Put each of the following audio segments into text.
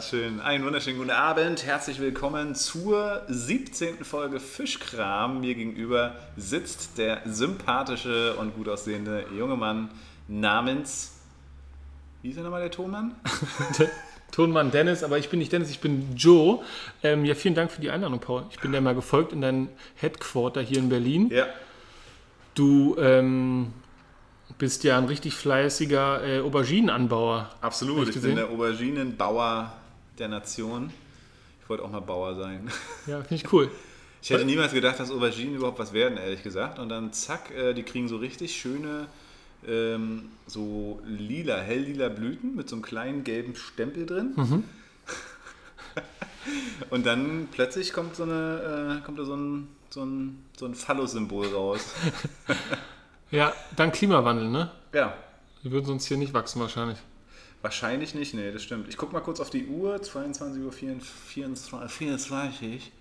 Schön, einen wunderschönen guten Abend. Herzlich willkommen zur 17. Folge Fischkram. Mir gegenüber sitzt der sympathische und gut aussehende junge Mann namens. Wie ist er nochmal der Tonmann? Tonmann Dennis, aber ich bin nicht Dennis, ich bin Joe. Ähm, ja, vielen Dank für die Einladung, Paul. Ich bin dir mal gefolgt in dein Headquarter hier in Berlin. Ja. Du ähm, bist ja ein richtig fleißiger äh, Auberginenanbauer. Absolut, ich, ich bin der Auberginenbauer der Nation. Ich wollte auch mal Bauer sein. Ja, finde ich cool. Ich hätte niemals gedacht, dass Auberginen überhaupt was werden, ehrlich gesagt. Und dann zack, äh, die kriegen so richtig schöne, ähm, so lila, helllila Blüten mit so einem kleinen gelben Stempel drin. Mhm. Und dann plötzlich kommt so eine, äh, kommt da so ein, so ein, so ein Phallus-Symbol raus. Ja, dann Klimawandel, ne? Ja, Die würden sonst hier nicht wachsen wahrscheinlich. Wahrscheinlich nicht, nee, das stimmt. Ich gucke mal kurz auf die Uhr, 22.24 Uhr. 24.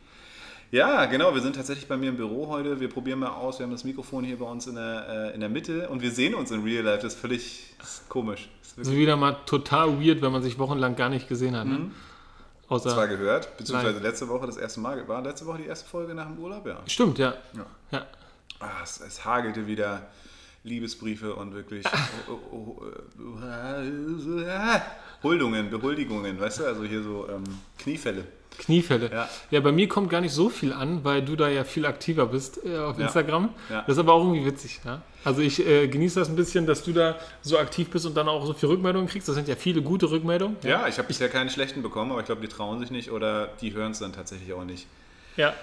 Ja, genau, wir sind tatsächlich bei mir im Büro heute. Wir probieren mal aus, wir haben das Mikrofon hier bei uns in der, äh, in der Mitte und wir sehen uns in Real Life. Das ist völlig das ist komisch. Das ist wirklich wieder mal total weird, wenn man sich wochenlang gar nicht gesehen hat. Ne? Außer, zwar gehört, beziehungsweise Live. letzte Woche das erste Mal. War letzte Woche die erste Folge nach dem Urlaub? Ja. Stimmt, ja. ja. ja. Ah, es, es hagelte wieder Liebesbriefe und wirklich oh, oh, oh, äh, Huldungen, Behuldigungen, weißt du? Also hier so ähm, Kniefälle. Kniefälle. Ja. Ja. bei mir kommt gar nicht so viel an, weil du da ja viel aktiver bist äh, auf Ja. Instagram. Ja. Das ist aber auch irgendwie witzig. Ja? Also ich äh, genieße das ein bisschen, dass du da so aktiv bist und dann auch so viel Rückmeldungen kriegst. Das sind ja viele gute Rückmeldungen. Ja, ich habe bisher keine schlechten bekommen, aber ich glaube, die trauen sich nicht oder die hören es dann tatsächlich auch nicht. ja.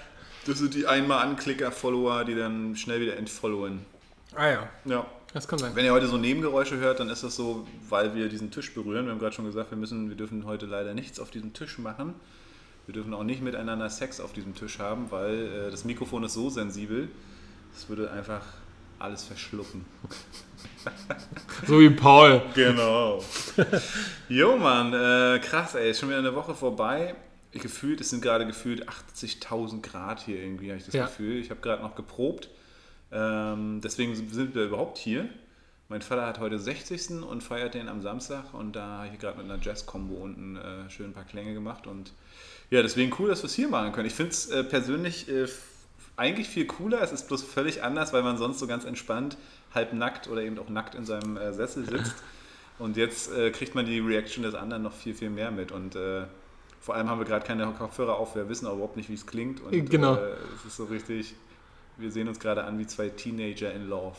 Das sind die einmal Anklicker-Follower, die dann schnell wieder entfollowen. Ah ja, Ja. das kann sein. Wenn ihr heute so Nebengeräusche hört, dann ist das so, weil wir diesen Tisch berühren. Wir haben gerade schon gesagt, wir müssen, wir dürfen heute leider nichts auf diesem Tisch machen. Wir dürfen auch nicht miteinander Sex auf diesem Tisch haben, weil äh, das Mikrofon ist so sensibel, es würde einfach alles verschlucken. So wie Paul. Genau. jo, Mann, äh, krass, ey, ist schon wieder eine Woche vorbei. Gefühlt, es sind gerade gefühlt 80.000 Grad hier irgendwie, habe ich das Ja. Gefühl. Ich habe gerade noch geprobt. Ähm, deswegen sind wir überhaupt hier. Mein Vater hat heute 60. und feiert den am Samstag und da habe ich gerade mit einer Jazz-Kombo unten äh, schön ein paar Klänge gemacht und ja, deswegen cool, dass wir es hier machen können. Ich finde es äh, persönlich äh, eigentlich viel cooler. Es ist bloß völlig anders, weil man sonst so ganz entspannt, halb nackt oder eben auch nackt in seinem äh, Sessel sitzt. Und jetzt äh, kriegt man die Reaction des anderen noch viel, viel mehr mit. Und äh, vor allem haben wir gerade keine Kopfhörer auf. Wir wissen auch überhaupt nicht, wie es klingt. Und Genau. es ist so richtig, wir sehen uns gerade an wie zwei Teenager in Love.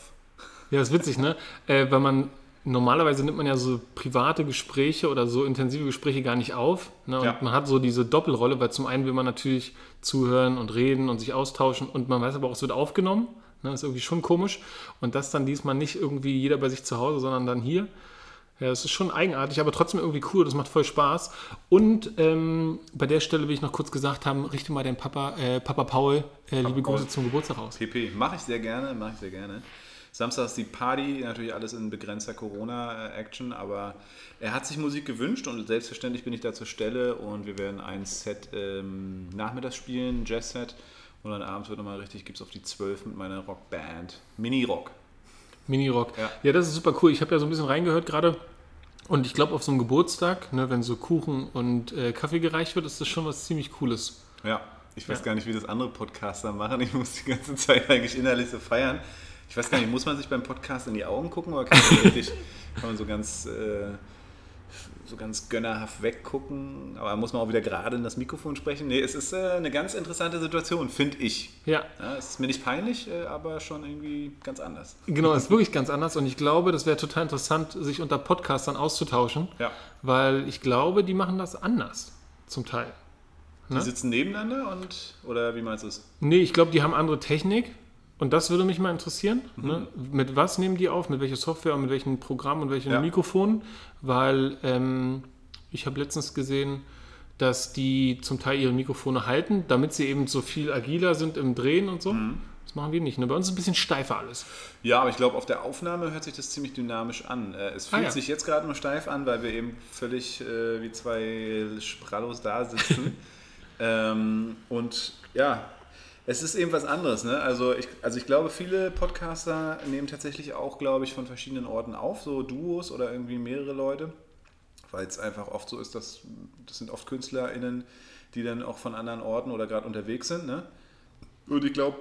Ja, das ist witzig, ne? Äh, weil man normalerweise nimmt man ja so private Gespräche oder so intensive Gespräche gar nicht auf. Ne? Und Ja. man hat so diese Doppelrolle, weil zum einen will man natürlich zuhören und reden und sich austauschen und man weiß aber auch, es wird aufgenommen. Ne? Das ist irgendwie schon komisch. Und das dann diesmal nicht irgendwie jeder bei sich zu Hause, sondern dann hier. Ja, das ist schon eigenartig, aber trotzdem irgendwie cool. Das macht voll Spaß. Und ähm, bei der Stelle will ich noch kurz gesagt haben, richte mal den Papa, äh, Papa Paul äh, liebe Paul. Grüße zum Geburtstag aus. PP, mache ich sehr gerne, mache ich sehr gerne. Samstag ist die Party, natürlich alles in begrenzter Corona-Action, aber er hat sich Musik gewünscht und selbstverständlich bin ich da zur Stelle und wir werden ein Set ähm, nachmittags spielen, Jazz-Set und dann abends wird nochmal richtig, gibt's auf die 12 mit meiner Rockband. Mini-Rock. Mini-Rock. Ja. Ja. das ist super cool. Ich habe ja so ein bisschen reingehört gerade. Und ich glaube, auf so einem Geburtstag, ne, wenn so Kuchen und äh, Kaffee gereicht wird, ist das schon was ziemlich Cooles. Ja, ich weiß Ja. gar nicht, wie das andere Podcaster machen. Ich muss die ganze Zeit eigentlich innerlich so feiern. Ich weiß gar nicht, muss man sich beim Podcast in die Augen gucken oder kann man, so richtig, kann man so ganz äh, so ganz gönnerhaft weggucken? Aber muss man auch wieder gerade in das Mikrofon sprechen? Nee, es ist äh, eine ganz interessante Situation, finde ich. Ja, Ja, es ist mir nicht peinlich, äh, aber schon irgendwie ganz anders. genau, ist wirklich ganz anders. Und ich glaube, das wäre total interessant, sich unter Podcastern auszutauschen, Ja. weil ich glaube, die machen das anders, zum Teil. Die Ne? sitzen nebeneinander und oder wie meinst du es? Nee, ich glaube, die haben andere Technik. Und das würde mich mal interessieren. Mhm. Ne? Mit was nehmen die auf? Mit welcher Software und mit welchen Programmen und welchen Ja. Mikrofonen? Weil ähm, ich habe letztens gesehen, dass die zum Teil ihre Mikrofone halten, damit sie eben so viel agiler sind im Drehen und so. Mhm. Das machen wir nicht. Ne? Bei uns ist ein bisschen steifer alles. Ja, aber ich glaube, auf der Aufnahme hört sich das ziemlich dynamisch an. Äh, Es Ah, fühlt ja. sich jetzt gerade nur steif an, weil wir eben völlig äh, wie zwei Sprallos da sitzen. ähm, und ja, es ist eben was anderes. Ne? Also, ich, also ich glaube, viele Podcaster nehmen tatsächlich auch, glaube ich, von verschiedenen Orten auf, so Duos oder irgendwie mehrere Leute. weil es einfach oft so ist, dass das sind oft KünstlerInnen, die dann auch von anderen Orten oder gerade unterwegs sind. Ne? Und ich glaube,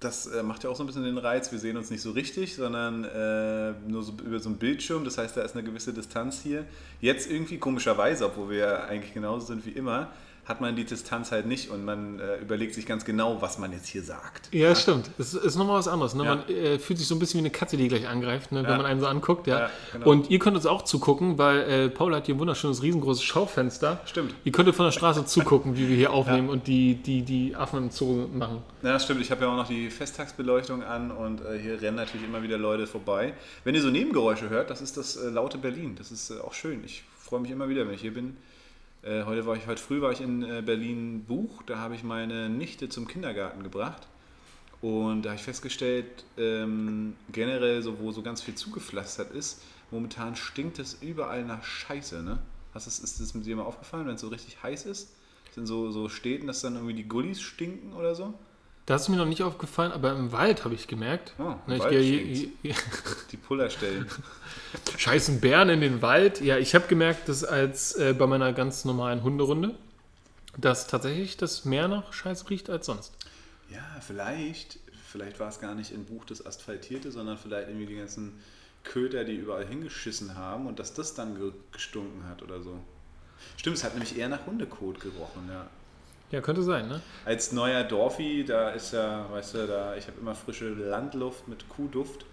das äh, macht ja auch so ein bisschen den Reiz. Wir sehen uns nicht so richtig, sondern äh, nur so über so einen Bildschirm. Das heißt, da ist eine gewisse Distanz hier. Jetzt irgendwie komischerweise, obwohl wir ja eigentlich genauso sind wie immer, hat man die Distanz halt nicht und man äh, überlegt sich ganz genau, was man jetzt hier sagt. Ja, ja? stimmt. Es ist nochmal was anderes. Ne? Ja. Man äh, fühlt sich so ein bisschen wie eine Katze, die gleich angreift, ne? wenn ja. man einen so anguckt. Ja. Genau. Und ihr könnt uns auch zugucken, weil äh, Paul hat hier ein wunderschönes, riesengroßes Schaufenster. Stimmt. Ihr könntet von der Straße zugucken, wie wir hier aufnehmen und die, die, die Affen im Zoo machen. Ja, stimmt. Ich habe ja auch noch die Festtagsbeleuchtung an und äh, hier rennen natürlich immer wieder Leute vorbei. Wenn ihr so Nebengeräusche hört, das ist das äh, laute Berlin. Das ist äh, auch schön. Ich freue mich immer wieder, wenn ich hier bin. Äh, heute war ich, heute früh war ich in äh, Berlin Buch, da habe ich meine Nichte zum Kindergarten gebracht. Und da habe ich festgestellt, ähm, generell, so, wo so ganz viel zugepflastert ist, momentan stinkt es überall nach Scheiße. Ne? Hast das, ist das mit dir mal aufgefallen, wenn es so richtig heiß ist? Sind so, so Städten, dass dann irgendwie die Gullis stinken oder so? Das ist mir noch nicht aufgefallen, aber im Wald habe ich gemerkt. Oh, ne, ich gehe die Pullerstellen. Scheißen Bären in den Wald. Ja, ich habe gemerkt, dass als äh, bei meiner ganz normalen Hunderunde, dass tatsächlich das mehr nach Scheiß riecht als sonst. Ja, vielleicht, vielleicht war es gar nicht im Buch das Asphaltierte, sondern vielleicht irgendwie die ganzen Köter, die überall hingeschissen haben und dass das dann gestunken hat oder so. Stimmt, es hat nämlich eher nach Hundekot gerochen, ja. Ja, könnte sein, ne? Als neuer Dorfi, da ist ja, weißt du, da, ich habe immer frische Landluft mit Kuhduft.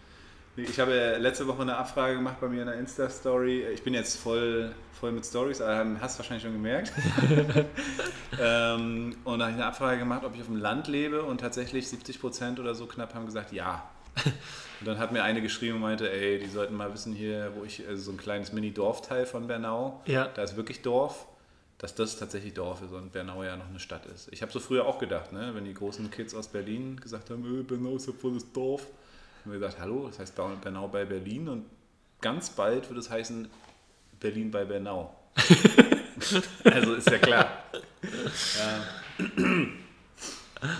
Ich habe letzte Woche eine Abfrage gemacht bei mir in der Insta-Story. Ich bin jetzt voll, voll mit Stories, aber hast du wahrscheinlich schon gemerkt. ähm, und da habe ich eine Abfrage gemacht, ob ich auf dem Land lebe und tatsächlich 70 Prozent oder so knapp haben gesagt, ja. Und dann hat mir eine geschrieben und meinte, ey, die sollten mal wissen hier, wo ich, also so ein kleines Mini-Dorfteil von Bernau, ja. da ist wirklich Dorf dass das tatsächlich Dorf ist und Bernau ja noch eine Stadt ist. Ich habe so früher auch gedacht, ne, wenn die großen Kids aus Berlin gesagt haben, äh, Bernau ist ja volles Dorf, haben wir gesagt, hallo, das heißt Bernau bei Berlin und ganz bald wird es heißen Berlin bei Bernau. also ist ja klar. Ja.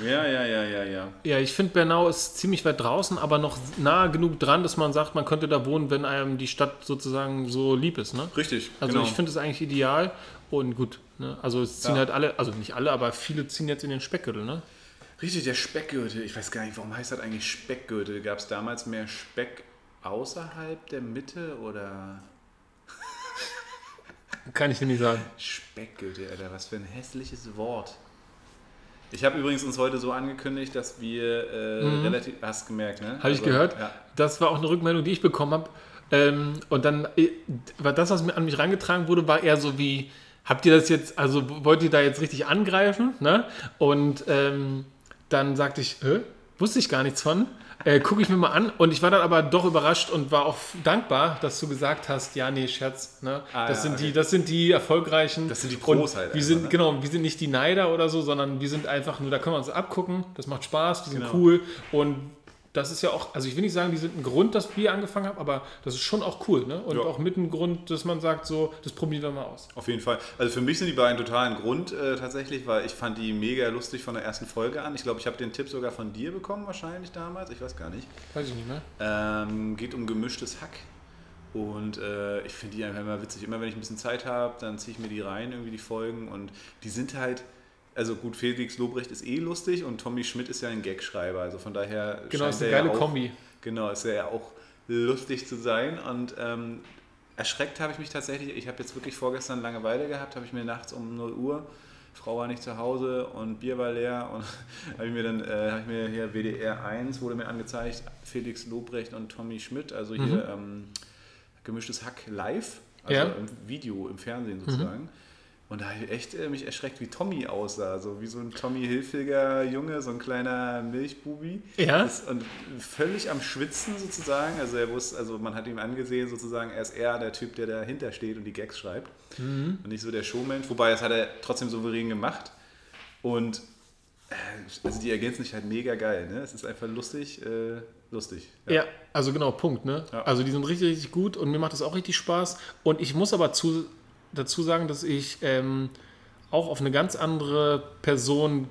Ja, ja, ja, ja, ja. Ich finde, Bernau ist ziemlich weit draußen, aber noch nahe genug dran, dass man sagt, man könnte da wohnen, wenn einem die Stadt sozusagen so lieb ist. Ne? Richtig. Also genau. ich finde es eigentlich ideal und gut. Ne? Also es ziehen ja. halt alle, also nicht alle, aber viele ziehen jetzt in den Speckgürtel, ne? Richtig, der Speckgürtel. Ich weiß gar nicht, warum heißt das eigentlich Speckgürtel? Gab es damals mehr Speck außerhalb der Mitte oder? Kann ich dir nicht sagen. Speckgürtel, Alter, was für ein hässliches Wort. Ich habe übrigens uns heute so angekündigt, dass wir äh, mhm. relativ. Hast gemerkt, ne? Habe also, ich gehört. Ja. Das war auch eine Rückmeldung, die ich bekommen habe. Ähm, und dann äh, war das, was mir an mich rangetragen wurde, war eher so wie: Habt ihr das jetzt, also wollt ihr da jetzt richtig angreifen? Ne? Und ähm, dann sagte ich: Hä? Wusste ich gar nichts von. Äh, Gucke ich mir mal an. Und ich war dann aber doch überrascht und war auch dankbar, dass du gesagt hast, ja, nee, Scherz. Ne? Ah, das, ja, sind okay. die, das sind die erfolgreichen. Das sind die Pros halt. Wir sind, ne? Genau, wir sind nicht die Neider oder so, sondern wir sind einfach nur, da können wir uns abgucken. Das macht Spaß, die sind genau. cool. Und das ist ja auch, also ich will nicht sagen, die sind ein Grund, dass wir angefangen haben, aber das ist schon auch cool, ne? Und ja. auch mit einem Grund, dass man sagt, so, das probieren wir mal aus. Auf jeden Fall. Also für mich sind die beiden total ein Grund äh, tatsächlich, weil ich fand die mega lustig von der ersten Folge an. Ich glaube, ich habe den Tipp sogar von dir bekommen, wahrscheinlich damals. Ich weiß gar nicht. Weiß ich nicht mehr. Ähm, geht um gemischtes Hack. Und äh, ich finde die einfach immer witzig. Immer wenn ich ein bisschen Zeit habe, dann ziehe ich mir die rein, irgendwie die Folgen. Und die sind halt also gut, Felix Lobrecht ist eh lustig und Tommy Schmidt ist ja ein Gagschreiber. Also von daher genau, ist eine geile ja auch, Kombi. Genau, ist er ja auch lustig zu sein. Und ähm, erschreckt habe ich mich tatsächlich. Ich habe jetzt wirklich vorgestern Langeweile gehabt, habe ich mir nachts um 0 Uhr, Frau war nicht zu Hause und Bier war leer und habe ich mir dann, äh, habe ich mir hier WDR 1 wurde mir angezeigt, Felix Lobrecht und Tommy Schmidt, also hier mhm. ähm, gemischtes Hack live, also ja. im Video, im Fernsehen sozusagen. Mhm. Und da habe ich echt äh, mich erschreckt, wie Tommy aussah. So wie so ein Tommy Hilfiger Junge, so ein kleiner Milchbubi. Ja. Das, und völlig am Schwitzen sozusagen. Also er wusste, also man hat ihm angesehen sozusagen, er ist eher der Typ, der dahinter steht und die Gags schreibt. Mhm. Und nicht so der Showmensch. Wobei, das hat er trotzdem souverän gemacht. Und äh, also die ergänzen sich halt mega geil. Ne? Es ist einfach lustig. Äh, lustig. Ja. ja. also genau, Punkt. Ne? Ja. Also die sind richtig, richtig gut und mir macht das auch richtig Spaß. Und ich muss aber zu dazu sagen, dass ich ähm, auch auf eine ganz andere Person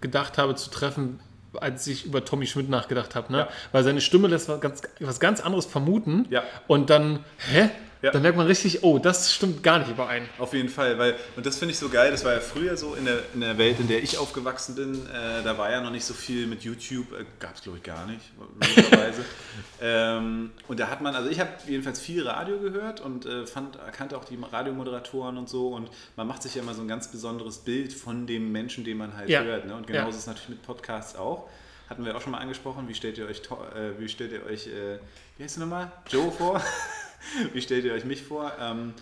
gedacht habe zu treffen, als ich über Tommy Schmidt nachgedacht habe. Ne? Ja. Weil seine Stimme lässt was ganz, was ganz anderes vermuten. Ja. Und dann, hä? Ja. dann merkt man richtig, oh, das stimmt gar nicht überein. Auf jeden Fall, weil, und das finde ich so geil, das war ja früher so in der, in der Welt, in der ich aufgewachsen bin, äh, da war ja noch nicht so viel mit YouTube, äh, gab es glaube ich gar nicht, ähm, und da hat man, also ich habe jedenfalls viel Radio gehört und äh, fand, kannte auch die Radiomoderatoren und so und man macht sich ja immer so ein ganz besonderes Bild von dem Menschen, den man halt Ja. hört. Ne? Und genauso Ja. ist es natürlich mit Podcasts auch. Hatten wir auch schon mal angesprochen, wie stellt ihr euch, äh, wie stellt ihr euch, äh, wie heißt du nochmal, Joe vor? Wie stellt ihr euch mich vor? Ähm,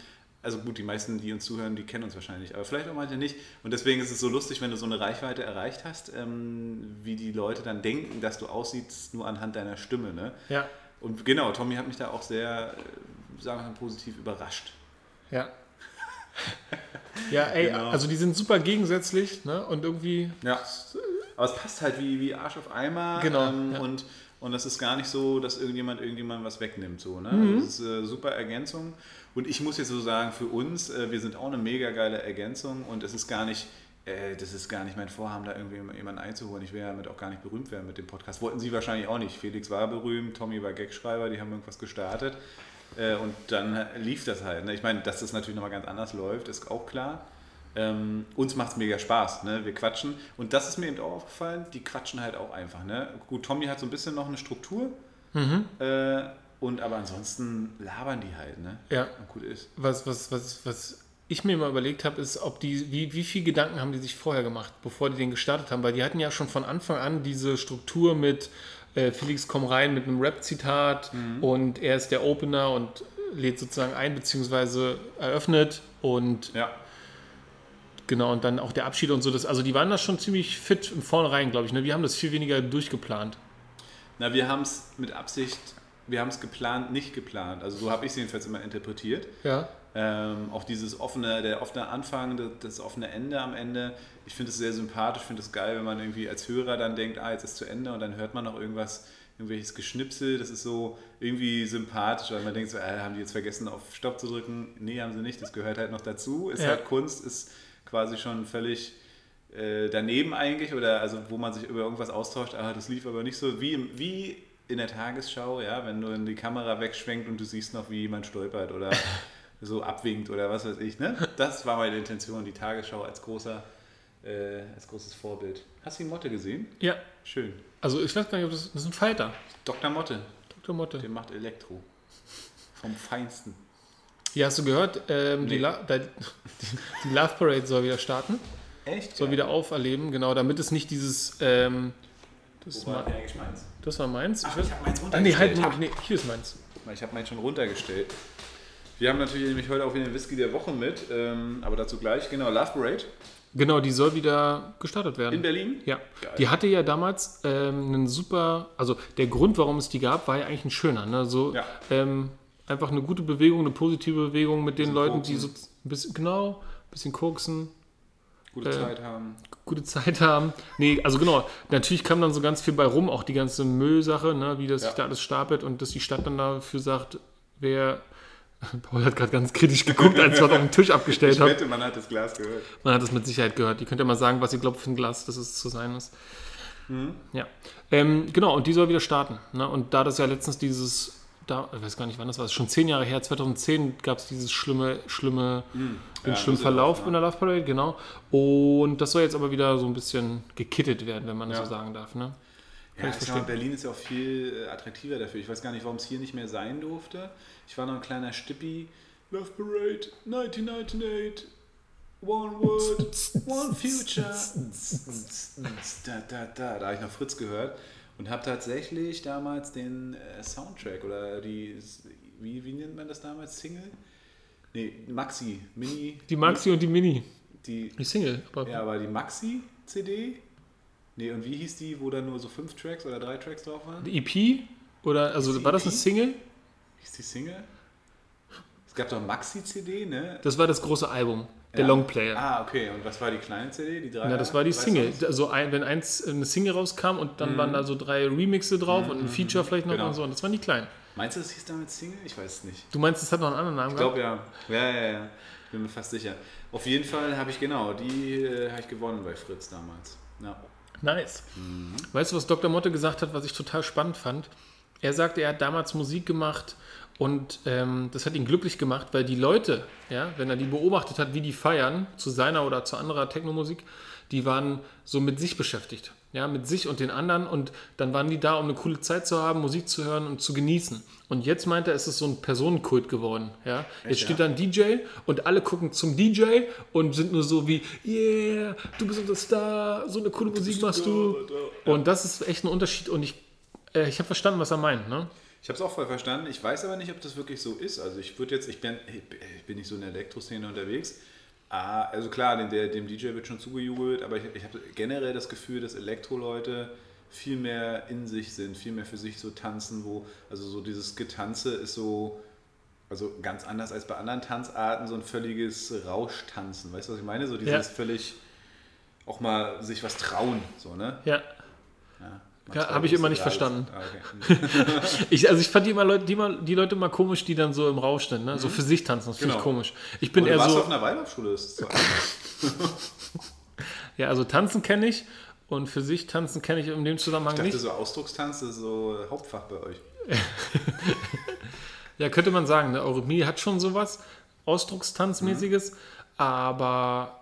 also gut, die meisten, die uns zuhören, die kennen uns wahrscheinlich, aber vielleicht auch manche nicht. Und deswegen ist es so lustig, wenn du so eine Reichweite erreicht hast, ähm, wie die Leute dann denken, dass du aussiehst, nur anhand deiner Stimme. Ne? Ja, Und genau, Tommy hat mich da auch sehr, äh, sagen wir mal, positiv überrascht. ja. Ja, ey, Genau. also die sind super gegensätzlich, ne? Und irgendwie, Ja. Aber es passt halt wie, wie Arsch auf Eimer. Genau, Ähm, ja. und, und das ist gar nicht so, dass irgendjemand irgendjemand was wegnimmt. So, ne? Mhm. Das ist äh, super Ergänzung. Und ich muss jetzt so sagen, für uns, äh, wir sind auch eine mega geile Ergänzung und es ist gar nicht. äh, Das ist gar nicht mein Vorhaben, da irgendwie jemanden einzuholen. Ich will damit auch gar nicht berühmt werden mit dem Podcast. Wollten Sie wahrscheinlich auch nicht. Felix war berühmt, Tommy war Gagschreiber, die haben irgendwas gestartet. Äh, Und dann lief das halt. ne? Ich meine, dass das natürlich nochmal ganz anders läuft, ist auch klar. Ähm, uns macht es mega Spaß, ne? wir quatschen. Und das ist mir eben auch aufgefallen, die quatschen halt auch einfach. Ne? Gut, Tommy hat so ein bisschen noch eine Struktur, äh, und aber ansonsten labern die halt. Ne? ja. Und gut ist. Was, was, was, was ich mir mal überlegt habe, ist, ob die, wie, wie viel Gedanken haben die sich vorher gemacht, bevor die den gestartet haben? Weil die hatten ja schon von Anfang an diese Struktur mit äh, Felix komm rein mit einem Rap-Zitat und er ist der Opener und lädt sozusagen ein, beziehungsweise eröffnet und Ja, genau, und dann auch der Abschied und so. Das, also die waren da schon ziemlich fit im Vornherein, glaube ich. Ne? Wir haben das viel weniger durchgeplant. na, wir haben es mit Absicht, wir haben es geplant, nicht geplant. Also so habe ich es jedenfalls immer interpretiert. Ja. Ähm, auch dieses offene, der offene Anfang, das, das offene Ende am Ende. Ich finde es sehr sympathisch, finde es geil, wenn man irgendwie als Hörer dann denkt, ah, jetzt ist zu Ende und dann hört man noch irgendwas, irgendwelches Geschnipsel. Das ist so irgendwie sympathisch, weil man denkt so, äh, haben die jetzt vergessen, auf Stopp zu drücken? Nee, haben sie nicht. Das gehört halt noch dazu. Ist Ja. halt Kunst, ist quasi schon völlig äh, daneben eigentlich oder also wo man sich über irgendwas austauscht, ah, das lief aber nicht so wie, wie in der Tagesschau, ja, wenn du in die Kamera wegschwenkt und du siehst noch, wie jemand stolpert oder so abwinkt oder was weiß ich, ne? Das war meine Intention, die Tagesschau als großer, äh, als großes Vorbild. Hast du die Motte gesehen? Ja. Schön. Also ich weiß gar nicht, ob das, das ist ein Fighter. Dr. Motte, Dr. Motte. der macht Elektro. Vom Feinsten. Ja, hast du gehört? Ähm, die, Nee. La die, die Love Parade soll wieder starten. Echt? Soll wieder auferleben, genau, damit es nicht dieses. Ähm, das, Wo war eigentlich meins? das war meins. Ach, weiß- ich hab meins Ah, nee, halt, runtergestellt. nee, hier ist meins. Ich habe meinen schon runtergestellt. Wir haben natürlich nämlich heute auch wieder den Whisky der Woche mit, ähm, aber dazu gleich. Genau, Love Parade Genau, die soll wieder gestartet werden. in Berlin. Ja, Geil. die hatte ja damals ähm, einen super, also der Grund, warum es die gab, war ja eigentlich ein schöner. Ne? So, Ja. ähm, einfach eine gute Bewegung, eine positive Bewegung mit den Bisschen Leuten, die so koksen. ein bisschen, genau, ein bisschen koksen, Gute Äh, Zeit haben. gute Zeit haben. Nee, also genau, natürlich kam dann so ganz viel bei rum, auch die ganze Müllsache, ne? wie das Ja. sich da alles stapelt und dass die Stadt dann dafür sagt, wer. Paul hat gerade ganz kritisch geguckt, als wir auf den Tisch abgestellt Ich haben. wette, man hat das Glas gehört. Man hat das mit Sicherheit gehört. Ihr könnt ja mal sagen, was ihr glaubt für ein Glas, dass es zu sein ist. Mhm. Ja. Ähm, genau, und die soll wieder starten. Ne? Und da das ja letztens dieses, da, ich weiß gar nicht wann das war, das schon zehn Jahre her, 2010 gab es dieses schlimme, schlimme, den Ja, schlimmen Verlauf ne? in der Love Parade, genau. Und das soll jetzt aber wieder so ein bisschen gekittet werden, wenn man das Ja. so sagen darf. Ne? Ja, ich mal, Berlin ist ja auch viel äh, attraktiver dafür. Ich weiß gar nicht, warum es hier nicht mehr sein durfte. Ich war noch ein kleiner Stippi. Love Parade 1998. One word, one future. da, da, da. Da habe ich noch Fritz gehört und habe tatsächlich damals den äh, Soundtrack oder die, wie, wie nennt man das damals? Single? Nee, Maxi, Mini. Die Maxi und die Mini. Die, Die Single. Aber ja, aber die Maxi-CD? Nee, und wie hieß die, wo da nur so fünf Tracks oder drei Tracks drauf waren? die EP? Oder, also die war das EP? eine Single? Hieß die Single? Es gab doch ein Maxi-CD, ne? Das war das große Album, der Ja. Longplayer. Ah, okay. Und was war die kleine CD? Die drei? Ja, das war die Weißt du Single. das? Also ein, wenn eins eine Single rauskam und dann waren da so drei Remixe drauf und ein Feature vielleicht noch Genau. und so. Und das waren die kleinen. Meinst du, das hieß damals Single? Ich weiß es nicht. Du meinst, es hat noch einen anderen Namen Ich glaube ja. Ja, ja, ja. Bin mir fast sicher. Auf jeden Fall habe ich genau, die äh, habe ich gewonnen bei Fritz damals. Ja. Nice. Mhm. Weißt du, was Dr. Motte gesagt hat, was ich total spannend fand? Er sagte, er hat damals Musik gemacht Und ähm, das hat ihn glücklich gemacht, weil die Leute, ja, wenn er die beobachtet hat, wie die feiern, zu seiner oder zu anderer Technomusik, die waren so mit sich beschäftigt. Ja, mit sich und den anderen. Und dann waren die da, um eine coole Zeit zu haben, Musik zu hören und zu genießen. Und jetzt meint er, es ist so ein Personenkult geworden. Ja? Jetzt steht da ein DJ und alle gucken zum DJ und sind nur so wie, yeah, du bist unser Star, so eine coole Musik machst du. Und das ist echt ein Unterschied. Und ich, äh, ich habe verstanden, was er meint. Ne? Ich habe es auch voll verstanden. Ich weiß aber nicht, ob das wirklich so ist. Also ich würde jetzt, ich bin, ich bin nicht so in der Elektroszene unterwegs. Ah, also klar, dem, dem DJ wird schon zugejubelt, aber ich, ich habe generell das Gefühl, dass Elektro-Leute viel mehr in sich sind, viel mehr für sich so tanzen, wo, also so dieses Getanze ist so, also ganz anders als bei anderen Tanzarten, so ein völliges Rauschtanzen. Weißt du, was ich meine? So dieses Ja. völlig auch mal sich was trauen, so, ne? Ja. Ja, Ja, hab ich immer nicht Alles. verstanden. Ah, okay. Ich, also ich fand die, immer Leute, die, mal, die Leute immer komisch, die dann so im Rausch sind, ne? so für sich tanzen. Das finde ich Genau. komisch. Ich bin eher warst so, auf einer Waldorfschule, das ist so ja, also tanzen kenne ich und für sich tanzen kenne ich in dem Zusammenhang Ich dachte, nicht. so Ausdruckstanz ist so Hauptfach bei euch. Ja, könnte man sagen, ne? Eurythmie hat schon sowas Ausdruckstanzmäßiges, aber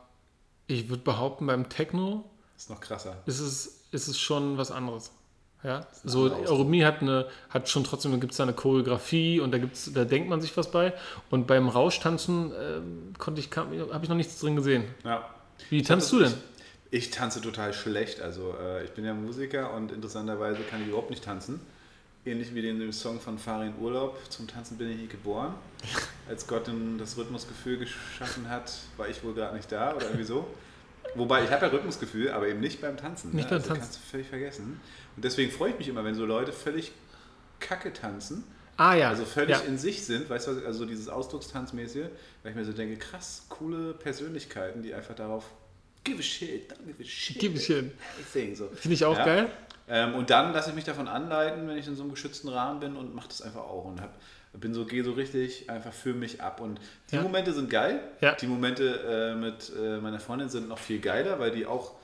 ich würde behaupten, beim Techno ist noch krasser. ist es, ist es schon was anderes. Ja, so. Eurythmie hat eine, hat schon trotzdem, da gibt es da eine Choreografie und da gibt's, da denkt man sich was bei. Und beim Rauschtanzen ähm, konnte ich, habe ich noch nichts drin gesehen. Ja. Wie tanzt du denn? Ich, ich tanze total schlecht. Also äh, ich bin ja Musiker und interessanterweise kann ich überhaupt nicht tanzen. Ähnlich wie in dem Song von Farin Urlaub. Zum Tanzen bin ich nicht geboren. Als Gott das Rhythmusgefühl geschaffen hat, war ich wohl gerade nicht da oder irgendwie so. Wobei ich habe ja Rhythmusgefühl, aber eben nicht beim Tanzen. Nicht ne? beim also Tanzen. kannst du völlig vergessen. Und deswegen freue ich mich immer, wenn so Leute völlig kacke tanzen. Ah ja, Also völlig ja. in sich sind, weißt du, also dieses Ausdruckstanzmäßige, weil ich mir so denke, krass, coole Persönlichkeiten, die einfach darauf give a shit, don't give a shit. Give a shit. Everything, so. Finde ich auch Ja. geil. Ähm, und dann lasse ich mich davon anleiten, wenn ich in so einem geschützten Rahmen bin und mache das einfach auch und hab, bin so, gehe so richtig einfach für mich ab. Und die Ja. Momente sind geil. Ja. Die Momente äh, mit äh, meiner Freundin sind noch viel geiler, weil die auch,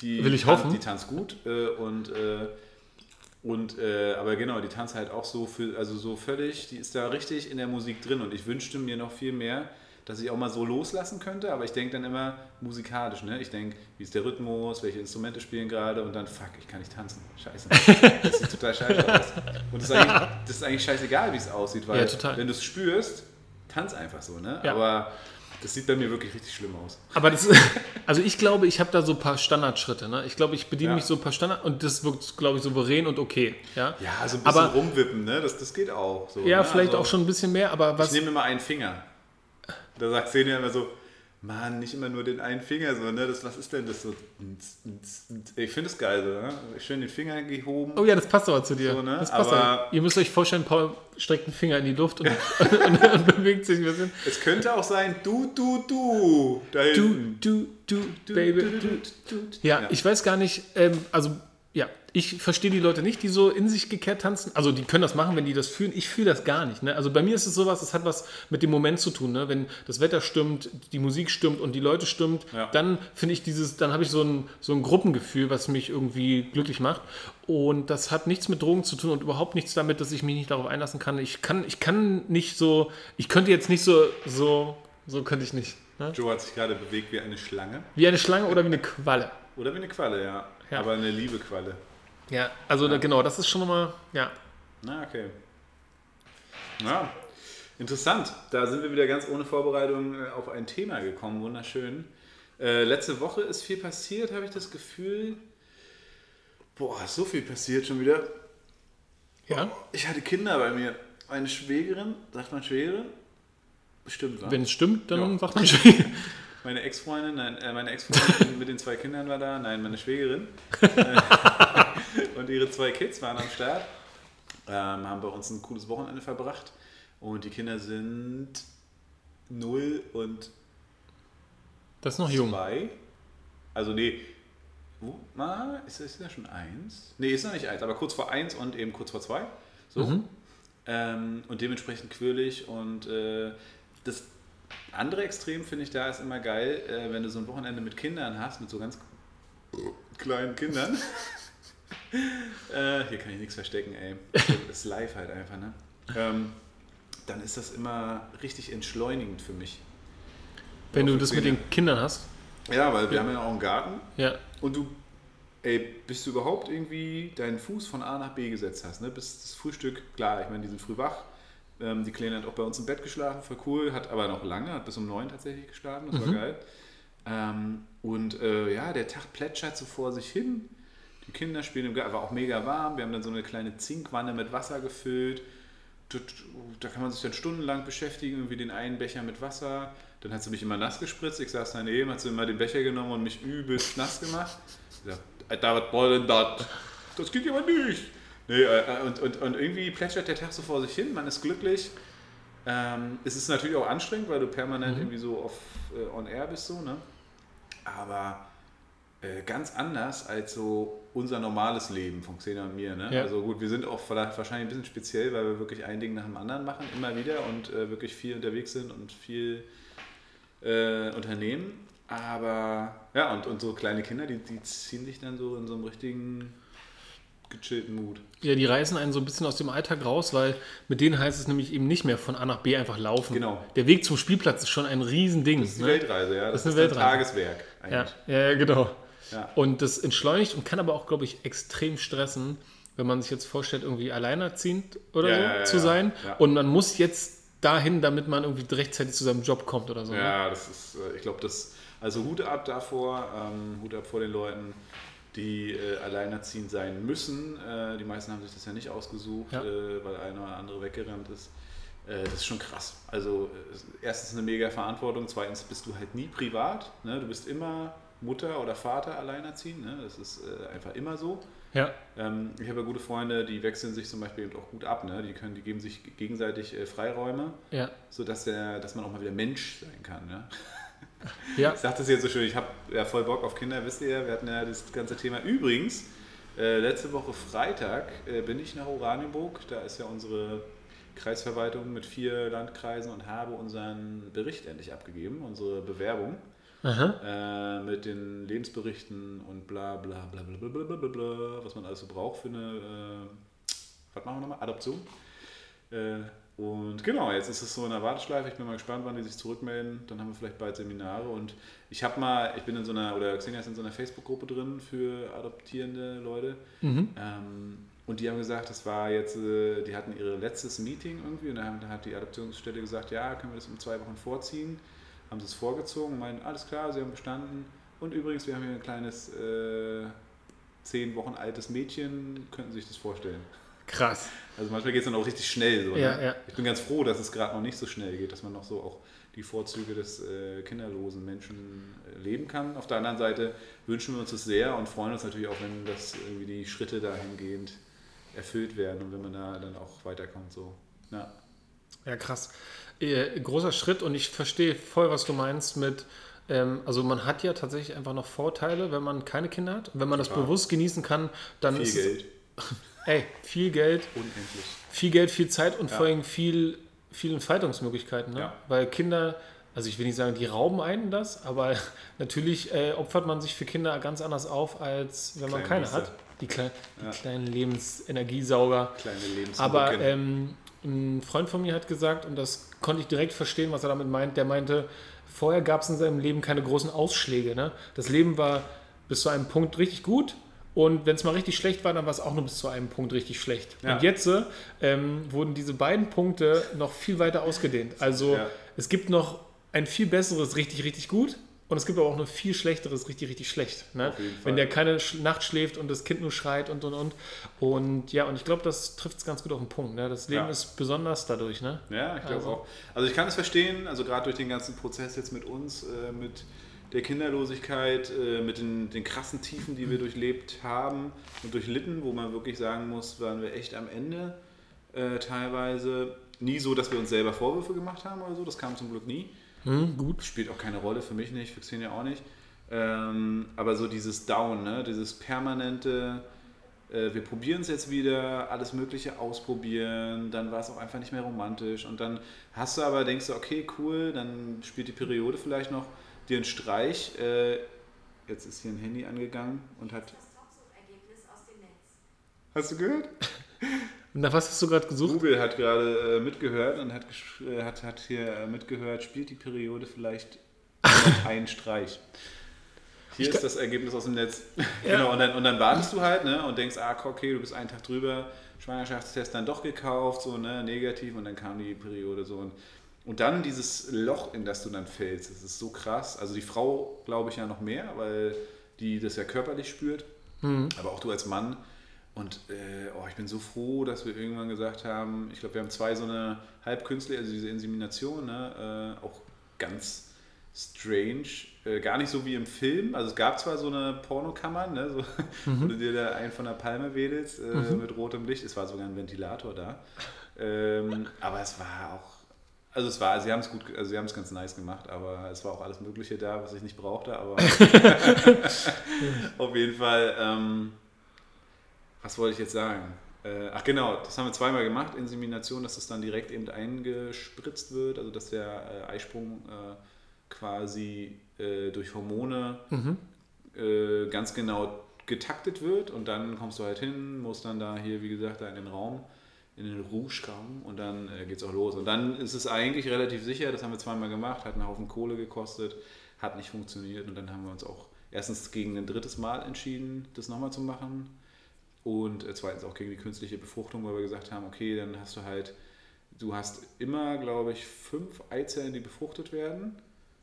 die, Will ich tan- hoffen. die tanzt gut äh, und äh, und äh, aber genau, die tanzt halt auch so für, also so völlig, die ist da richtig in der Musik drin und ich wünschte mir noch viel mehr, dass ich auch mal so loslassen könnte, aber ich denke dann immer musikalisch, ne? Ich denke, wie ist der Rhythmus, welche Instrumente spielen gerade und dann fuck, ich kann nicht tanzen. Scheiße. Das sieht total scheiße aus. Und das ist eigentlich, das ist eigentlich scheißegal, wie es aussieht, weil Ja, total. wenn du es spürst, tanz einfach so, ne? Ja. Aber das sieht bei mir wirklich richtig schlimm aus. Aber das also ich glaube, ich habe da so ein paar Standardschritte. Ne? Ich glaube, ich bediene Ja. mich so ein paar Standard und das wirkt, glaube ich, souverän und okay. Ja, Ja, so ein bisschen Aber- rumwippen, ne? Das, das geht auch. So, ja ne? vielleicht Also- auch schon ein bisschen mehr, aber Ich was. nehme immer einen Finger. Da sagt Xenia immer so, Mann, nicht immer nur den einen Finger, so, ne? Das, was ist denn das so? Ich finde es geil, so, ne? Schön den Finger gehoben. Oh ja, das passt aber zu dir. So, ne? das passt Aber- aber, Ihr müsst euch vorstellen, Paul streckt einen Finger in die Luft und, und, und bewegt sich ein bisschen. Es könnte auch sein, du, du, du. Da Du, du, du, Du, Baby. du, du, Du. du, du. Ja, ich weiß gar nicht, ähm, also ja, ich verstehe die Leute nicht, die so in sich gekehrt tanzen. Also die können das machen, wenn die das fühlen. Ich fühle das gar nicht. Ne? Also bei mir ist es sowas, es hat was mit dem Moment zu tun. Ne? Wenn das Wetter stimmt, die Musik stimmt und die Leute stimmt, Ja. dann finde ich dieses, dann habe ich so ein, so ein Gruppengefühl, was mich irgendwie glücklich macht. Und das hat nichts mit Drogen zu tun und überhaupt nichts damit, dass ich mich nicht darauf einlassen kann. Ich kann, ich kann nicht so, ich könnte jetzt nicht so, so, so könnte ich nicht. Ne? Joe hat sich gerade bewegt wie eine Schlange. Wie eine Schlange oder wie eine Qualle. Oder wie eine Qualle, ja. Ja. Aber eine liebe Qualle. Ja, also Da, genau, das ist schon nochmal, ja. Na, okay. Ja, interessant. Da sind wir wieder ganz ohne Vorbereitung äh, auf ein Thema gekommen. Wunderschön. Äh, letzte Woche ist viel passiert, habe ich das Gefühl. Boah, ist so viel passiert schon wieder. Ja, Ich hatte Kinder bei mir. Eine Schwägerin, sagt man Schwägerin? Bestimmt, wa? wenn es stimmt, dann Ja. sagt man schon. Meine Ex-Freundin, nein, äh, meine Ex-Freundin mit den zwei Kindern war da, nein, meine Schwägerin. und ihre zwei Kids waren am Start, ähm, haben bei uns ein cooles Wochenende verbracht. Und die Kinder sind 0 und Das ist noch jung. 2. Also, nee, wo, na, ist das ja schon 1? Nee, ist noch nicht 1, aber kurz vor 1 und eben kurz vor 2. So. Mhm. Ähm, und dementsprechend quirlig und äh, das andere Extrem finde ich da ist immer geil, äh, wenn du so ein Wochenende mit Kindern hast, mit so ganz kleinen Kindern. äh, hier kann ich nichts verstecken, ey. Das ist live halt einfach, ne? Ähm, dann ist das immer richtig entschleunigend für mich. Wenn du das mit Zähne. den Kindern hast. Ja, weil wir haben ja auch einen Garten Ja. und du, ey, bis du überhaupt irgendwie deinen Fuß von A nach B gesetzt hast, ne? bis das Frühstück, klar, ich meine, die sind früh wach. Ähm, die Kleine hat auch bei uns im Bett geschlafen, voll cool, hat aber noch lange, hat bis um neun tatsächlich geschlafen, das war geil. Ähm, und äh, ja, der Tag plätschert so vor sich hin. Die Kinder spielen im Garten, war auch mega warm. Wir haben dann so eine kleine Zinkwanne mit Wasser gefüllt. Da- kann man sich dann stundenlang beschäftigen, irgendwie den einen Becher mit Wasser. Dann hat sie mich immer nass gespritzt. Ich saß daneben, hat sie immer den Becher genommen und mich übelst nass gemacht. Ich sag, Alter, was soll denn das? Das geht ja aber nicht. Nee, äh, und, und, und irgendwie plätschert der Tag so vor sich hin, man ist glücklich. Ähm, es ist natürlich auch anstrengend, weil du permanent irgendwie so auf äh, on air bist, so, ne? Aber äh, ganz anders als so unser normales Leben von Xena und mir. Ne? Ja. Also gut, wir sind auch vielleicht wahrscheinlich ein bisschen speziell, weil wir wirklich ein Ding nach dem anderen machen, immer wieder und äh, wirklich viel unterwegs sind und viel äh, unternehmen. Aber ja, und, und so kleine Kinder, die, die ziehen dich dann so in so einem richtigen gechillten Mut. Ja, die reißen einen so ein bisschen aus dem Alltag raus, weil mit denen heißt es nämlich eben nicht mehr von A nach B einfach laufen. Genau. Der Weg zum Spielplatz ist schon ein Riesending. Das ist die ne? Weltreise, ja. Das, Das ist ist, eine ein. Tageswerk Ja, eigentlich. ja, ja, genau. Ja. Und das entschleunigt und kann aber auch, glaube ich, extrem stressen, wenn man sich jetzt vorstellt, irgendwie alleinerziehend oder Ja, so zu sein. Ja. Und man muss jetzt dahin, damit man irgendwie rechtzeitig zu seinem Job kommt oder so. Ne? Ja, das ist, äh, ich glaube, das, also Hut ab davor, ähm, Hut ab vor den Leuten, die äh, alleinerziehend sein müssen. Äh, die meisten haben sich das ja nicht ausgesucht, Ja. äh, weil einer oder andere weggerannt ist. Äh, das ist schon krass. Also erstens eine mega Verantwortung, zweitens bist du halt nie privat. Ne? Du bist immer Mutter oder Vater alleinerziehend. Ne? Das ist äh, einfach immer so. Ja, Ähm, ich habe ja gute Freunde, die wechseln sich zum Beispiel eben auch gut ab. Ne? Die, können, die geben sich gegenseitig äh, Freiräume, ja, sodass der, dass man auch mal wieder Mensch sein kann. Ne? Ja. Ich sage das jetzt so schön, ich habe ja voll Bock auf Kinder, wisst ihr ja, wir hatten ja das ganze Thema. Übrigens, äh, letzte Woche Freitag äh, bin ich nach Oranienburg, da ist ja unsere Kreisverwaltung mit vier Landkreisen und habe unseren Bericht endlich abgegeben, unsere Bewerbung äh, mit den Lebensberichten und bla bla bla bla bla bla bla, bla, bla was man alles so braucht für eine, äh, was machen wir nochmal, Adoption. Und genau, jetzt ist es so in der Warteschleife. Ich bin mal gespannt, wann die sich zurückmelden. Dann haben wir vielleicht bald Seminare. Und ich habe mal, ich bin in so einer, oder Xenia ist in so einer Facebook-Gruppe drin für adoptierende Leute. Mhm. Ähm, und die haben gesagt, das war jetzt, äh, die hatten ihr letztes Meeting irgendwie und dann hat die Adoptionsstelle gesagt, ja, können wir das um zwei Wochen vorziehen. Haben sie es vorgezogen und meinen, alles klar, sie haben bestanden. Und übrigens, wir haben hier ein kleines, äh, zehn Wochen altes Mädchen, könnten Sie sich das vorstellen. Krass. Also manchmal geht es dann auch richtig schnell. So, Ja, ne? ja. Ich bin ganz froh, dass es gerade noch nicht so schnell geht, dass man noch so auch die Vorzüge des äh, kinderlosen Menschen äh, leben kann. Auf der anderen Seite wünschen wir uns das sehr und freuen uns natürlich auch, wenn das irgendwie die Schritte dahingehend erfüllt werden und wenn man da dann auch weiterkommt. So. Ja. Ja, krass. Äh, großer Schritt und ich verstehe voll, was du meinst mit, ähm, also man hat ja tatsächlich einfach noch Vorteile, wenn man keine Kinder hat. Wenn man das bewusst genießen kann, dann Viel ist Geld, ey, viel Geld, unendlich. viel Geld, viel Zeit und Ja. vor allem viel, viel Entfaltungsmöglichkeiten. Ne? Ja. Weil Kinder, also ich will nicht sagen, die rauben einen das, aber natürlich äh, opfert man sich für Kinder ganz anders auf, als wenn man Kleine keine hat. Die, die Ja. kleinen Lebensenergiesauger. Kleine Lebens Aber ähm, ein Freund von mir hat gesagt, und das konnte ich direkt verstehen, was er damit meint, der meinte, vorher gab es in seinem Leben keine großen Ausschläge. Ne? Das Leben war bis zu einem Punkt richtig gut und wenn es mal richtig schlecht war, dann war es auch nur bis zu einem Punkt richtig schlecht. Ja. Und jetzt äh, ähm, wurden diese beiden Punkte noch viel weiter ausgedehnt. Also Ja. es gibt noch ein viel besseres richtig, richtig gut. Und es gibt aber auch ein viel schlechteres, richtig, richtig schlecht. Ne? Wenn der keine Nacht schläft und das Kind nur schreit und und und. Und ja, und ich glaube, das trifft es ganz gut auf den Punkt. Ne? Das Leben Ja. ist besonders dadurch. Ne? Ja, ich glaube Also- auch. Also ich kann es verstehen, also gerade durch den ganzen Prozess jetzt mit uns, äh, mit der Kinderlosigkeit, äh, mit den, den krassen Tiefen, die wir durchlebt haben und durchlitten, wo man wirklich sagen muss, waren wir echt am Ende äh, teilweise. Nie so, dass wir uns selber Vorwürfe gemacht haben oder so, das kam zum Glück nie. Hm, gut. Spielt auch keine Rolle, für mich nicht, für Xenia auch nicht. Ähm, aber so dieses Down, ne? dieses permanente, äh, wir probieren es jetzt wieder, alles Mögliche ausprobieren, dann war es auch einfach nicht mehr romantisch und dann hast du aber, denkst du, okay, cool, dann spielt die Periode vielleicht noch dir einen Streich. Äh, jetzt ist hier ein Handy angegangen und hat. Das Topsuchergebnis aus dem Netz. Hast du gehört? nach was hast du gerade gesucht? Google hat gerade äh, mitgehört und hat, äh, hat, hat hier äh, mitgehört, spielt die Periode vielleicht einen Streich. Hier ist das Ergebnis aus dem Netz. genau, und dann, und dann wartest du halt ne, und denkst, ah, okay, du bist einen Tag drüber, Schwangerschaftstest dann doch gekauft, so ne, negativ und dann kam die Periode so. Und, und dann dieses Loch, in das du dann fällst, das ist so krass. Also die Frau, glaube ich, ja noch mehr, weil die das ja körperlich spürt, aber auch du als Mann. Und äh, oh, ich bin so froh, dass wir irgendwann gesagt haben, ich glaube, wir haben zwei so eine halbkünstliche, also diese Insemination, ne, äh, auch ganz strange, äh, gar nicht so wie im Film. Also es gab zwar so eine Pornokammer, ne, so, wo du dir da einen von der Palme wedelst äh, mit rotem Licht. Es war sogar ein Ventilator da. Ähm, aber es war auch, also es war, sie haben es gut, also sie haben es ganz nice gemacht, aber es war auch alles Mögliche da, was ich nicht brauchte. Aber auf jeden Fall. Ähm, was wollte ich jetzt sagen? Äh, ach genau, das haben wir zweimal gemacht, Insemination, dass das dann direkt eben eingespritzt wird, also dass der äh, Eisprung äh, quasi äh, durch Hormone äh, ganz genau getaktet wird und dann kommst du halt hin, musst dann da hier, wie gesagt, da in den Raum, in den Rouge-Raum und dann äh, geht es auch los. Und dann ist es eigentlich relativ sicher, das haben wir zweimal gemacht, hat einen Haufen Kohle gekostet, hat nicht funktioniert und dann haben wir uns auch erstens gegen ein drittes Mal entschieden, das nochmal zu machen und äh, zweitens auch gegen die künstliche Befruchtung, weil wir gesagt haben, okay, dann hast du halt, du hast immer, glaube ich, fünf Eizellen, die befruchtet werden.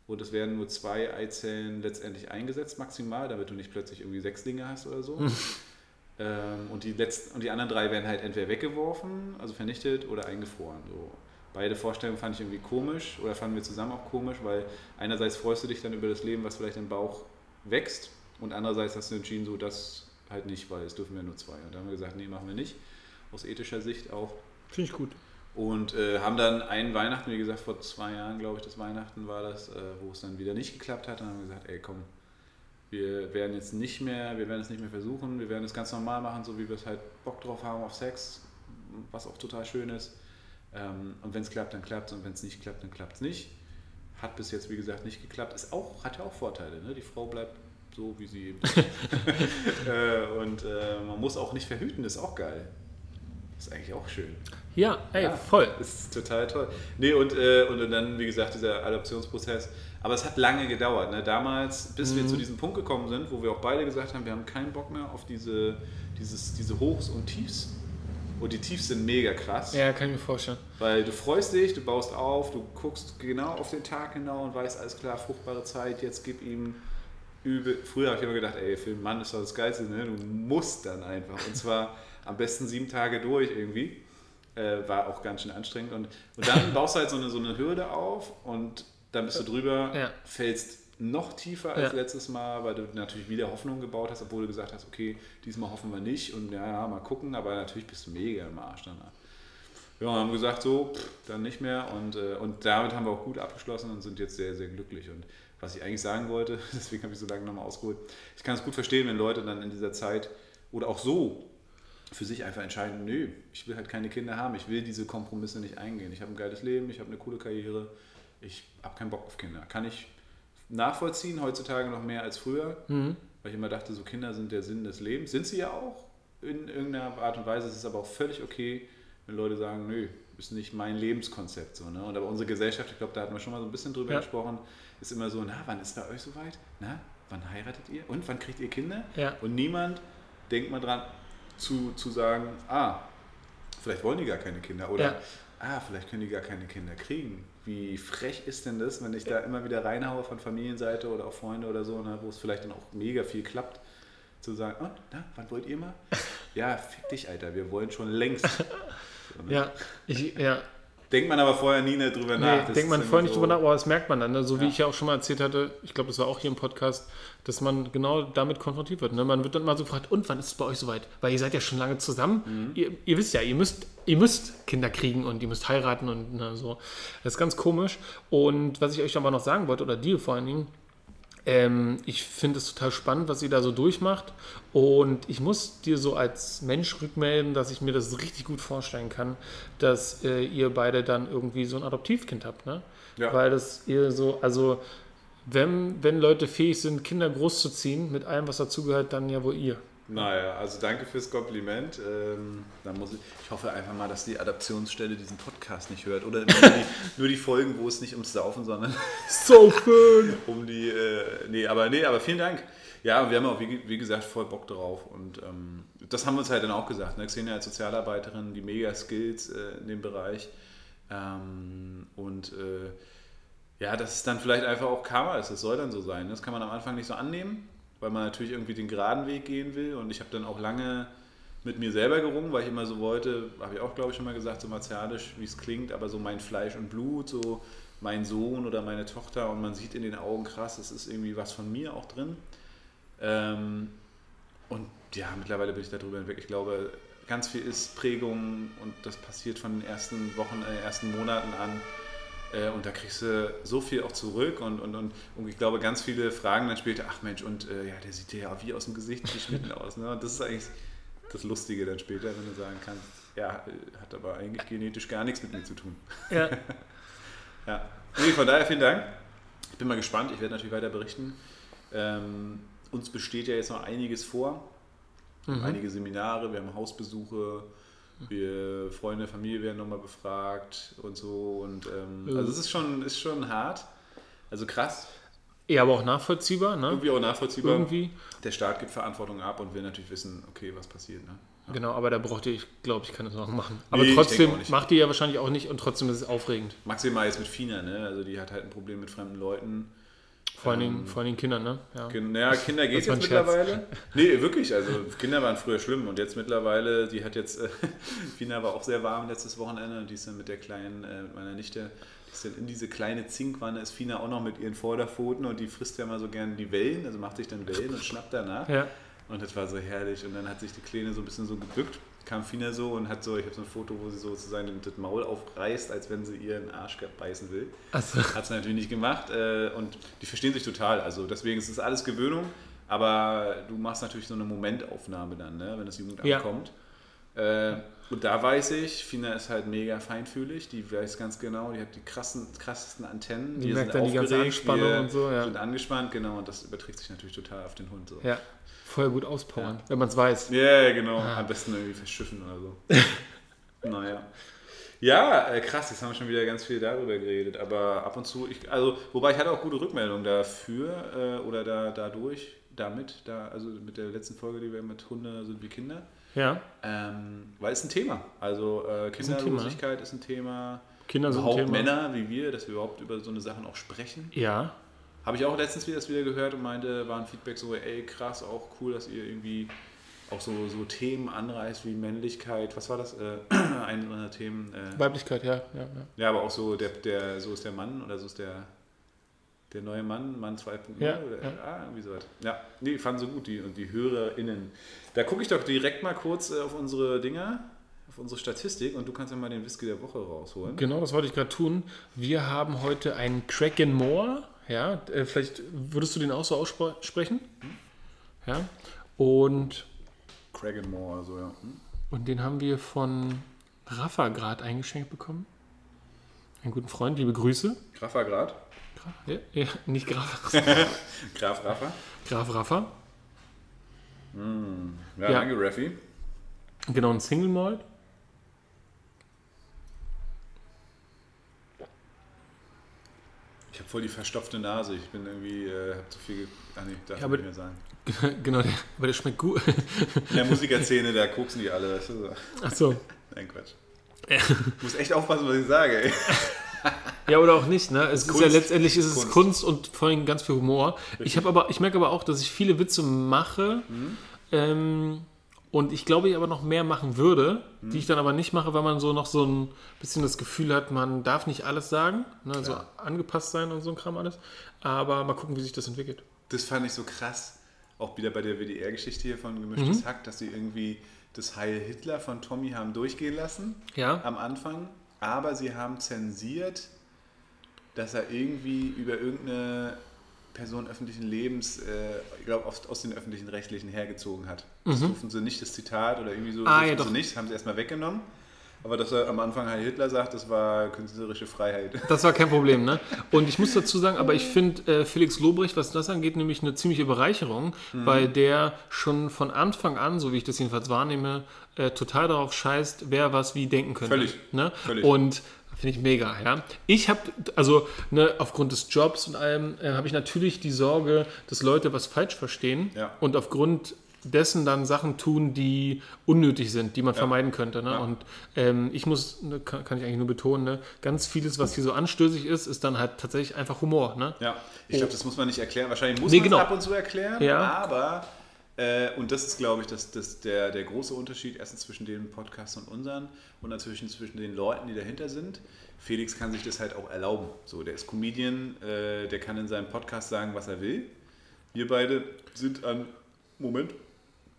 Und es werden nur zwei Eizellen letztendlich eingesetzt, maximal, damit du nicht plötzlich irgendwie sechs Dinge hast oder so. ähm, und, die letzten, und die anderen drei werden halt entweder weggeworfen, also vernichtet oder eingefroren. So. Beide Vorstellungen fand ich irgendwie komisch oder fanden wir zusammen auch komisch, weil einerseits freust du dich dann über das Leben, was vielleicht im Bauch wächst und andererseits hast du entschieden, so das halt nicht, weil es dürfen wir nur zwei. Und da haben wir gesagt, nee, machen wir nicht. Aus ethischer Sicht auch. Finde ich gut. Und äh, haben dann einen Weihnachten, wie gesagt, vor zwei Jahren, glaube ich, das Weihnachten war das, äh, wo es dann wieder nicht geklappt hat. Und dann haben wir gesagt, ey, komm, wir werden jetzt nicht mehr, wir werden es nicht mehr versuchen, wir werden es ganz normal machen, so wie wir es halt Bock drauf haben auf Sex, was auch total schön ist. Ähm, und wenn es klappt, dann klappt es und wenn es nicht klappt, dann klappt es nicht. Hat bis jetzt, wie gesagt, nicht geklappt. Ist auch, hat ja auch Vorteile. Ne? Die Frau bleibt so, wie sie eben ist. äh, und äh, man muss auch nicht verhüten, ist auch geil. Ist eigentlich auch schön. Ja, ey, Ja, voll. Ist total toll. Nee, und, äh, und dann, wie gesagt, dieser Adoptionsprozess. Aber es hat lange gedauert. Ne? Damals, bis Mhm. wir zu diesem Punkt gekommen sind, wo wir auch beide gesagt haben, wir haben keinen Bock mehr auf diese, dieses, diese Hochs und Tiefs. Und die Tiefs sind mega krass. Ja, kann ich mir vorstellen. Weil du freust dich, du baust auf, du guckst genau auf den Tag genau und weißt, alles klar, fruchtbare Zeit, jetzt gib ihm übel. Früher habe ich immer gedacht, ey, für einen Mann ist doch das Geilste, ne? du musst dann einfach. Und zwar am besten sieben Tage durch irgendwie. Äh, war auch ganz schön anstrengend. Und, und dann baust du halt so eine, so eine Hürde auf und dann bist du drüber, Ja. fällst noch tiefer als Ja. letztes Mal, weil du natürlich wieder Hoffnung gebaut hast, obwohl du gesagt hast, okay, diesmal hoffen wir nicht und ja, mal gucken, aber natürlich bist du mega im Arsch danach. Ja, und haben gesagt, so, pff, dann nicht mehr. Und, äh, und damit haben wir auch gut abgeschlossen und sind jetzt sehr, sehr glücklich. Und was ich eigentlich sagen wollte, deswegen habe ich so lange nochmal ausgeholt, ich kann es gut verstehen, wenn Leute dann in dieser Zeit oder auch so für sich einfach entscheiden, nö, ich will halt keine Kinder haben, ich will diese Kompromisse nicht eingehen. Ich habe ein geiles Leben, ich habe eine coole Karriere, ich habe keinen Bock auf Kinder. Kann ich nachvollziehen, heutzutage noch mehr als früher, weil ich immer dachte, so Kinder sind der Sinn des Lebens. Sind sie ja auch in irgendeiner Art und Weise. Es ist aber auch völlig okay, wenn Leute sagen, nö, ist nicht mein Lebenskonzept. So, ne? Und aber unsere Gesellschaft, ich glaube, da hatten wir schon mal so ein bisschen drüber Ja. gesprochen, ist immer so, na, wann ist bei euch soweit? Na, wann heiratet ihr? Und wann kriegt ihr Kinder? Ja. Und niemand denkt mal dran, zu, zu sagen, ah, vielleicht wollen die gar keine Kinder. Oder, Ja. ah, vielleicht können die gar keine Kinder kriegen. Wie frech ist denn das, wenn ich da immer wieder reinhaue von Familienseite oder auch Freunde oder so, ne, wo es vielleicht dann auch mega viel klappt, zu sagen, und, na, wann wollt ihr mal? Ja, fick dich, Alter, wir wollen schon längst. So, ne? Ja, ich, ja. Denkt man aber vorher nie drüber nach. Das denkt man vorher nicht so- drüber nach, aber das merkt man dann. Ne? So wie Ja. ich ja auch schon mal erzählt hatte, ich glaube, das war auch hier im Podcast, dass man genau damit konfrontiert wird. Ne? Man wird dann mal so gefragt, und wann ist es bei euch soweit? Weil ihr seid ja schon lange zusammen. Mhm. Ihr, ihr wisst ja, ihr müsst, ihr müsst Kinder kriegen und ihr müsst heiraten und ne, so. Das ist ganz komisch. Und was ich euch aber noch sagen wollte, oder dir vor allen Dingen, ähm, ich finde es total spannend, was ihr da so durchmacht. Und ich muss dir so als Mensch rückmelden, dass ich mir das richtig gut vorstellen kann, dass äh, ihr beide dann irgendwie so ein Adoptivkind habt. Ne? Ja. Weil das ihr so, also wenn, wenn Leute fähig sind, Kinder großzuziehen, mit allem, was dazugehört, dann ja wohl ihr. Naja, also danke fürs Kompliment. Ähm, dann muss ich, ich hoffe einfach mal, dass die Adaptionsstelle diesen Podcast nicht hört. Oder nur die, nur die Folgen, wo es nicht ums Saufen, sondern Saufen! um die. Äh, nee, aber nee, aber vielen Dank. Ja, wir haben auch, wie, wie gesagt, voll Bock drauf. Und ähm, das haben wir uns halt dann auch gesagt. Ne? Xenia als Sozialarbeiterin, die Mega-Skills äh, in dem Bereich. Ähm, und äh, ja, dass es dann vielleicht einfach auch Karma ist. Das soll dann so sein. Das kann man am Anfang nicht so annehmen, weil man natürlich irgendwie den geraden Weg gehen will. Und ich habe dann auch lange mit mir selber gerungen, weil ich immer so wollte, habe ich auch, glaube ich, schon mal gesagt, so martialisch, wie es klingt, aber so mein Fleisch und Blut, so mein Sohn oder meine Tochter. Und man sieht in den Augen krass, es ist irgendwie was von mir auch drin. Ähm, und ja, mittlerweile bin ich darüber hinweg. Ich glaube, ganz viel ist Prägung und das passiert von den ersten Wochen, äh, ersten Monaten an. Äh, und da kriegst du so viel auch zurück und, und, und, und ich glaube, ganz viele fragen dann später, ach Mensch, und äh, ja, der sieht ja wie aus dem Gesicht geschnitten aus. Ne? Und das ist eigentlich das Lustige dann später, wenn du sagen kannst, ja, hat aber eigentlich genetisch gar nichts mit mir zu tun. Ja. ja. Nee, von daher vielen Dank. Ich bin mal gespannt, ich werde natürlich weiter berichten. Ähm, uns besteht ja jetzt noch einiges vor. Mhm. Einige Seminare, wir haben Hausbesuche, wir Freunde, Familie werden nochmal befragt und so. Und ähm, mhm. also es ist schon, ist schon hart. Also krass. Ja, aber auch nachvollziehbar, ne? Irgendwie auch nachvollziehbar. Irgendwie. Der Staat gibt Verantwortung ab und will natürlich wissen, okay, was passiert, ne? Ja. Genau, aber da brauchte ich, glaube ich, keine Sorgen machen. Aber nee, trotzdem macht die ja wahrscheinlich auch nicht und trotzdem ist es aufregend. Maximal jetzt mit Fina, ne? Also die hat halt ein Problem mit fremden Leuten vor ähm, vor allen Dingen Kindern, ne? Ja, ja Kinder geht jetzt mittlerweile. Nee, wirklich. Also Kinder waren früher schlimm und jetzt mittlerweile, die hat jetzt, äh, Fina war auch sehr warm letztes Wochenende und die ist dann mit der kleinen, äh, mit meiner Nichte, die ist dann in diese kleine Zinkwanne, ist Fina auch noch mit ihren Vorderpfoten und die frisst ja mal so gern die Wellen, also macht sich dann Wellen und schnappt danach. Ja. Und das war so herrlich und dann hat sich die Kleine so ein bisschen so gebückt kam Fina so und hat so, ich habe so ein Foto, wo sie sozusagen das Maul aufreißt, als wenn sie ihren Arsch beißen will. So. Hat sie natürlich nicht gemacht äh, und die verstehen sich total. Also deswegen ist es alles Gewöhnung, aber du machst natürlich so eine Momentaufnahme dann, ne, wenn das Jugendamt ja. kommt. Äh, und da weiß ich, Fina ist halt mega feinfühlig, die weiß ganz genau, die hat die krassen, krassesten Antennen. Die wir merkt dann die ganze Anspannung und so, ja. sind angespannt, genau, und das überträgt sich natürlich total auf den Hund. So. Ja, voll gut auspowern, ja. wenn man es weiß. Ja, yeah, genau, ah. am besten irgendwie verschiffen oder so. naja. Ja, äh, krass, jetzt haben wir schon wieder ganz viel darüber geredet, aber ab und zu, ich, also, wobei ich hatte auch gute Rückmeldungen dafür äh, oder da, dadurch, damit, da, also mit der letzten Folge, die wir mit Hunde sind wie Kinder. Ja. Ähm, weil es ein Thema. Also äh, Kinderlosigkeit ist ein Thema. Kinder sind ein Thema. Männer wie wir, dass wir überhaupt über so eine Sachen auch sprechen. Ja. Habe ich auch letztens wieder das wieder gehört und meinte, war ein Feedback so, ey krass, auch cool, dass ihr irgendwie auch so, so Themen anreißt wie Männlichkeit. Was war das? Äh, ein unserer Themen. Äh, Weiblichkeit, ja, ja, ja. Ja, aber auch so der, der, so ist der Mann oder so ist der der neue Mann, Mann 2.0 ja, oder ja. ah, irgendwie sowas. Ja, nee, fanden sie gut, die und die HörerInnen. Da gucke ich doch direkt mal kurz äh, auf unsere Dinger, auf unsere Statistik und du kannst ja mal den Whisky der Woche rausholen. Genau, das wollte ich gerade tun. Wir haben heute einen Kraken Moore. Ja, äh, vielleicht würdest du den auch so aussprechen. Hm? Ja, und. Kraken Moore, also ja. Hm? Und den haben wir von Rafa gerade eingeschenkt bekommen. Einen guten Freund, liebe Grüße. Rafa gerade? Ja, ja, nicht Graf. Graf Rafa. Graf Rafa. Mm, ja, ja, danke, Raffi. Genau, ein Single Malt. Habe voll die verstopfte Nase. Ich bin irgendwie, äh, hab zu viel. Ach nee, darf ja, aber, nicht mehr sagen. Genau, der, aber der schmeckt gut. In der Musikerszene, da koksen die alle. Weißt du. Ach so. Nein, Quatsch. Ich muss echt aufpassen, was ich sage, ey. Ja, oder auch nicht, ne? Es ist, ist ja letztendlich ist es Kunst. Kunst und vor allem ganz viel Humor. Ich habe aber, ich merke aber auch, dass ich viele Witze mache. Mhm. Ähm, und ich glaube, ich aber noch mehr machen würde, die ich dann aber nicht mache, weil man so noch so ein bisschen das Gefühl hat, man darf nicht alles sagen, ne, so angepasst sein und so ein Kram alles. Aber mal gucken, wie sich das entwickelt. Das fand ich so krass, auch wieder bei der WDR-Geschichte hier von Gemischtes mhm. Hack, dass sie irgendwie das Heil Hitler von Tommy haben durchgehen lassen ja. am Anfang, aber sie haben zensiert, dass er irgendwie über irgendeine Person öffentlichen Lebens, äh, ich glaube, aus den öffentlichen Rechtlichen hergezogen hat. Das mhm. durften sie nicht, das Zitat oder irgendwie so, ah, ja, sie nicht, haben sie erstmal weggenommen. Aber dass er am Anfang Heil Hitler sagt, das war künstlerische Freiheit. Das war kein Problem, ne? Und ich muss dazu sagen, aber ich finde äh, Felix Lobrecht, was das angeht, nämlich eine ziemliche Bereicherung, Mhm. weil der schon von Anfang an, so wie ich das jedenfalls wahrnehme, äh, total darauf scheißt, wer was wie denken könnte. Völlig. Ne? Völlig. Und finde ich mega, ja. Ich habe, also ne, aufgrund des Jobs und allem, äh, habe ich natürlich die Sorge, dass Leute was falsch verstehen Ja. und aufgrund dessen dann Sachen tun, die unnötig sind, die man vermeiden könnte. Ne? Ja. Und ähm, ich muss, ne, kann, kann ich eigentlich nur betonen, ne, ganz vieles, was hier so anstößig ist, ist dann halt tatsächlich einfach Humor. Ne? Ja, ich glaube, das muss man nicht erklären. Wahrscheinlich muss Nee, man genau. es ab und zu erklären, Ja. aber, äh, und das ist, glaube ich, das, das der, der große Unterschied erstens zwischen dem Podcast und unseren und natürlich zwischen den Leuten, die dahinter sind. Felix kann sich das halt auch erlauben. So, der ist Comedian, äh, der kann in seinem Podcast sagen, was er will. Wir beide sind an, Moment,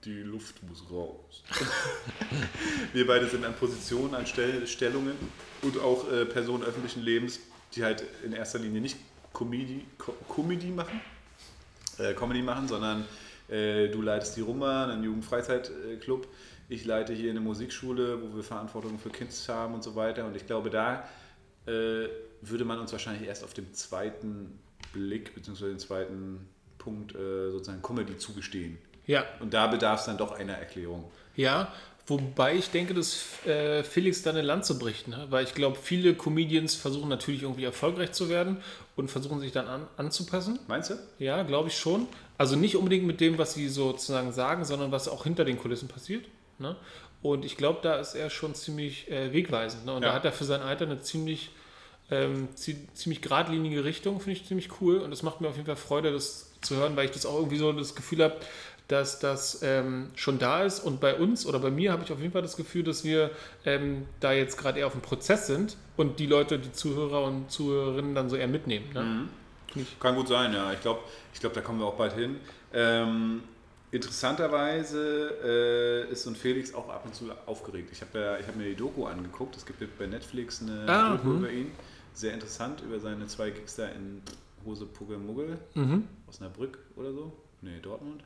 die Luft muss raus. Wir beide sind an Positionen, an Stell Stellungen und auch äh, Personen öffentlichen Lebens, die halt in erster Linie nicht Comedy, Co Comedy machen, äh, Comedy machen, sondern du leitest die Rumba, einen Jugendfreizeitclub. Ich leite hier eine Musikschule, wo wir Verantwortung für Kids haben und so weiter. Und ich glaube, da äh, würde man uns wahrscheinlich erst auf dem zweiten Blick bzw. den zweiten Punkt äh, sozusagen Comedy zugestehen. Ja, Und da bedarf es dann doch einer Erklärung. Ja, wobei ich denke, dass äh, Felix da eine Lanze bricht, ne? weil ich glaube, viele Comedians versuchen natürlich irgendwie erfolgreich zu werden und versuchen sich dann an, anzupassen. Meinst du? Ja, glaube ich schon. Also nicht unbedingt mit dem, was sie sozusagen sagen, sondern was auch hinter den Kulissen passiert. Ne? Und ich glaube, da ist er schon ziemlich äh, wegweisend. Ne? Und Ja. da hat er für sein Alter eine ziemlich, ähm, zie- ziemlich geradlinige Richtung, finde ich ziemlich cool. Und es macht mir auf jeden Fall Freude, das zu hören, weil ich das auch irgendwie so das Gefühl habe, dass das ähm, schon da ist. Und bei uns oder bei mir habe ich auf jeden Fall das Gefühl, dass wir ähm, da jetzt gerade eher auf dem Prozess sind und die Leute, die Zuhörer und Zuhörerinnen dann so eher mitnehmen. Ne? Mhm. Ich- Kann gut sein, ja. Ich glaube, ich glaub, da kommen wir auch bald hin. Ähm, interessanterweise äh, ist so ein Felix auch ab und zu aufgeregt. Ich habe ja, ich hab mir die Doku angeguckt. Es gibt bei Netflix eine Ah, Doku mhm. über ihn. Sehr interessant, über seine zwei Gigs da in Hose Puggel Muggel, Mhm. Osnabrück oder so. Nee, Dortmund.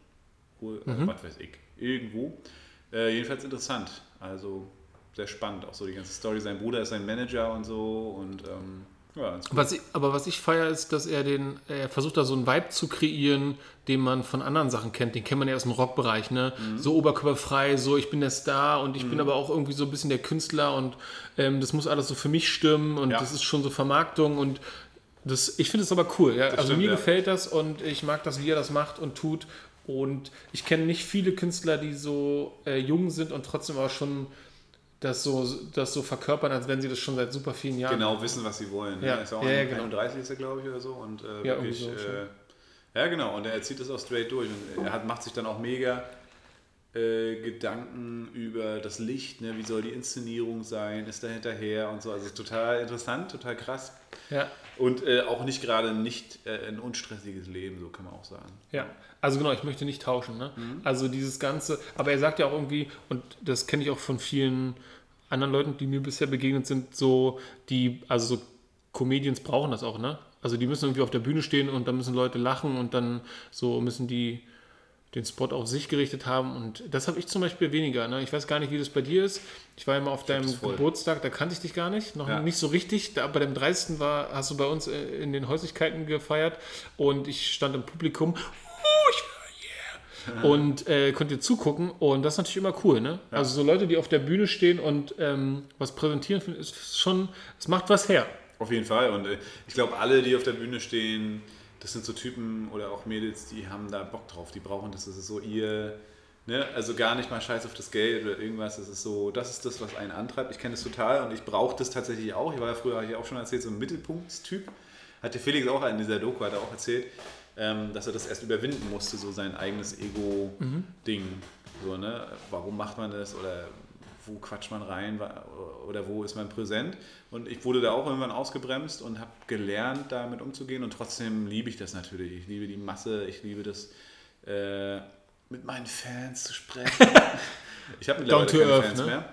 Wohl, äh, was weiß ich. Irgendwo. Äh, jedenfalls interessant. Also sehr spannend. Auch so die ganze Story. Sein Bruder ist sein Manager und so. Und ähm, ja. Was ich, aber was ich feiere, ist, dass er den, er versucht da so einen Vibe zu kreieren, den man von anderen Sachen kennt. Den kennt man ja aus dem Rockbereich, ne? Mhm. So oberkörperfrei, so ich bin der Star und ich bin aber auch irgendwie so ein bisschen der Künstler und ähm, das muss alles so für mich stimmen und Ja. das ist schon so Vermarktung und das, ich finde es aber cool. Ja? Also stimmt, mir gefällt das und ich mag das, wie er das macht und tut. Und ich kenne nicht viele Künstler, die so äh, jung sind und trotzdem aber schon das so, das so verkörpern, als wenn sie das schon seit super vielen Jahren genau wissen, was sie wollen. Ne? Ja. Er ist auch Ja, ja, 31 genau. ist er, glaube ich, oder so. Und äh, Ja, wirklich, so, äh, ja, genau. Und er zieht das auch straight durch. Und er hat, macht sich dann auch mega äh, Gedanken über das Licht. Ne? Wie soll die Inszenierung sein? Ist da hinterher und so. Also total interessant, total krass. Ja. Und äh, auch nicht gerade nicht äh, ein unstressiges Leben, so kann man auch sagen. Ja, also genau, ich möchte nicht tauschen. Ne? Mhm. Also dieses Ganze, aber er sagt ja auch irgendwie, und das kenne ich auch von vielen anderen Leuten, die mir bisher begegnet sind, so die, also so Comedians brauchen das auch, ne? Also die müssen irgendwie auf der Bühne stehen und dann müssen Leute lachen und dann so müssen die den Spot auf sich gerichtet haben und das habe ich zum Beispiel weniger. Ne? Ich weiß gar nicht, wie das bei dir ist. Ich war ja mal auf deinem das voll. Geburtstag, da kannte ich dich gar nicht, noch Ja. nicht so richtig. Da, bei dem 30. war, hast du bei uns äh, in den Häuslichkeiten gefeiert und ich stand im Publikum. Oh, ich war yeah. Und äh, konnte dir zugucken und das ist natürlich immer cool, ne? Also so Leute, die auf der Bühne stehen und ähm, was präsentieren, ist schon, es macht was her. Auf jeden Fall. Und äh, ich glaube, alle, die auf der Bühne stehen, das sind so Typen oder auch Mädels, die haben da Bock drauf. Die brauchen das. Das ist so ihr, ne? also gar nicht mal scheiß auf das Geld oder irgendwas. Das ist so, das ist das, was einen antreibt. Ich kenne das total und ich brauche das tatsächlich auch. Ich war ja früher, habe ich auch schon erzählt, so ein Mittelpunktstyp. Hat der Felix auch in dieser Doku, hat er auch erzählt, ähm, dass er das erst überwinden musste, so sein eigenes Ego-Ding. So, ne? Warum macht man das oder wo quatscht man rein oder wo ist man präsent. Und ich wurde da auch irgendwann ausgebremst und habe gelernt, damit umzugehen. Und trotzdem liebe ich das natürlich. Ich liebe die Masse, ich liebe das, äh, mit meinen Fans zu sprechen. ich habe mittlerweile keine earth, Fans ne? mehr.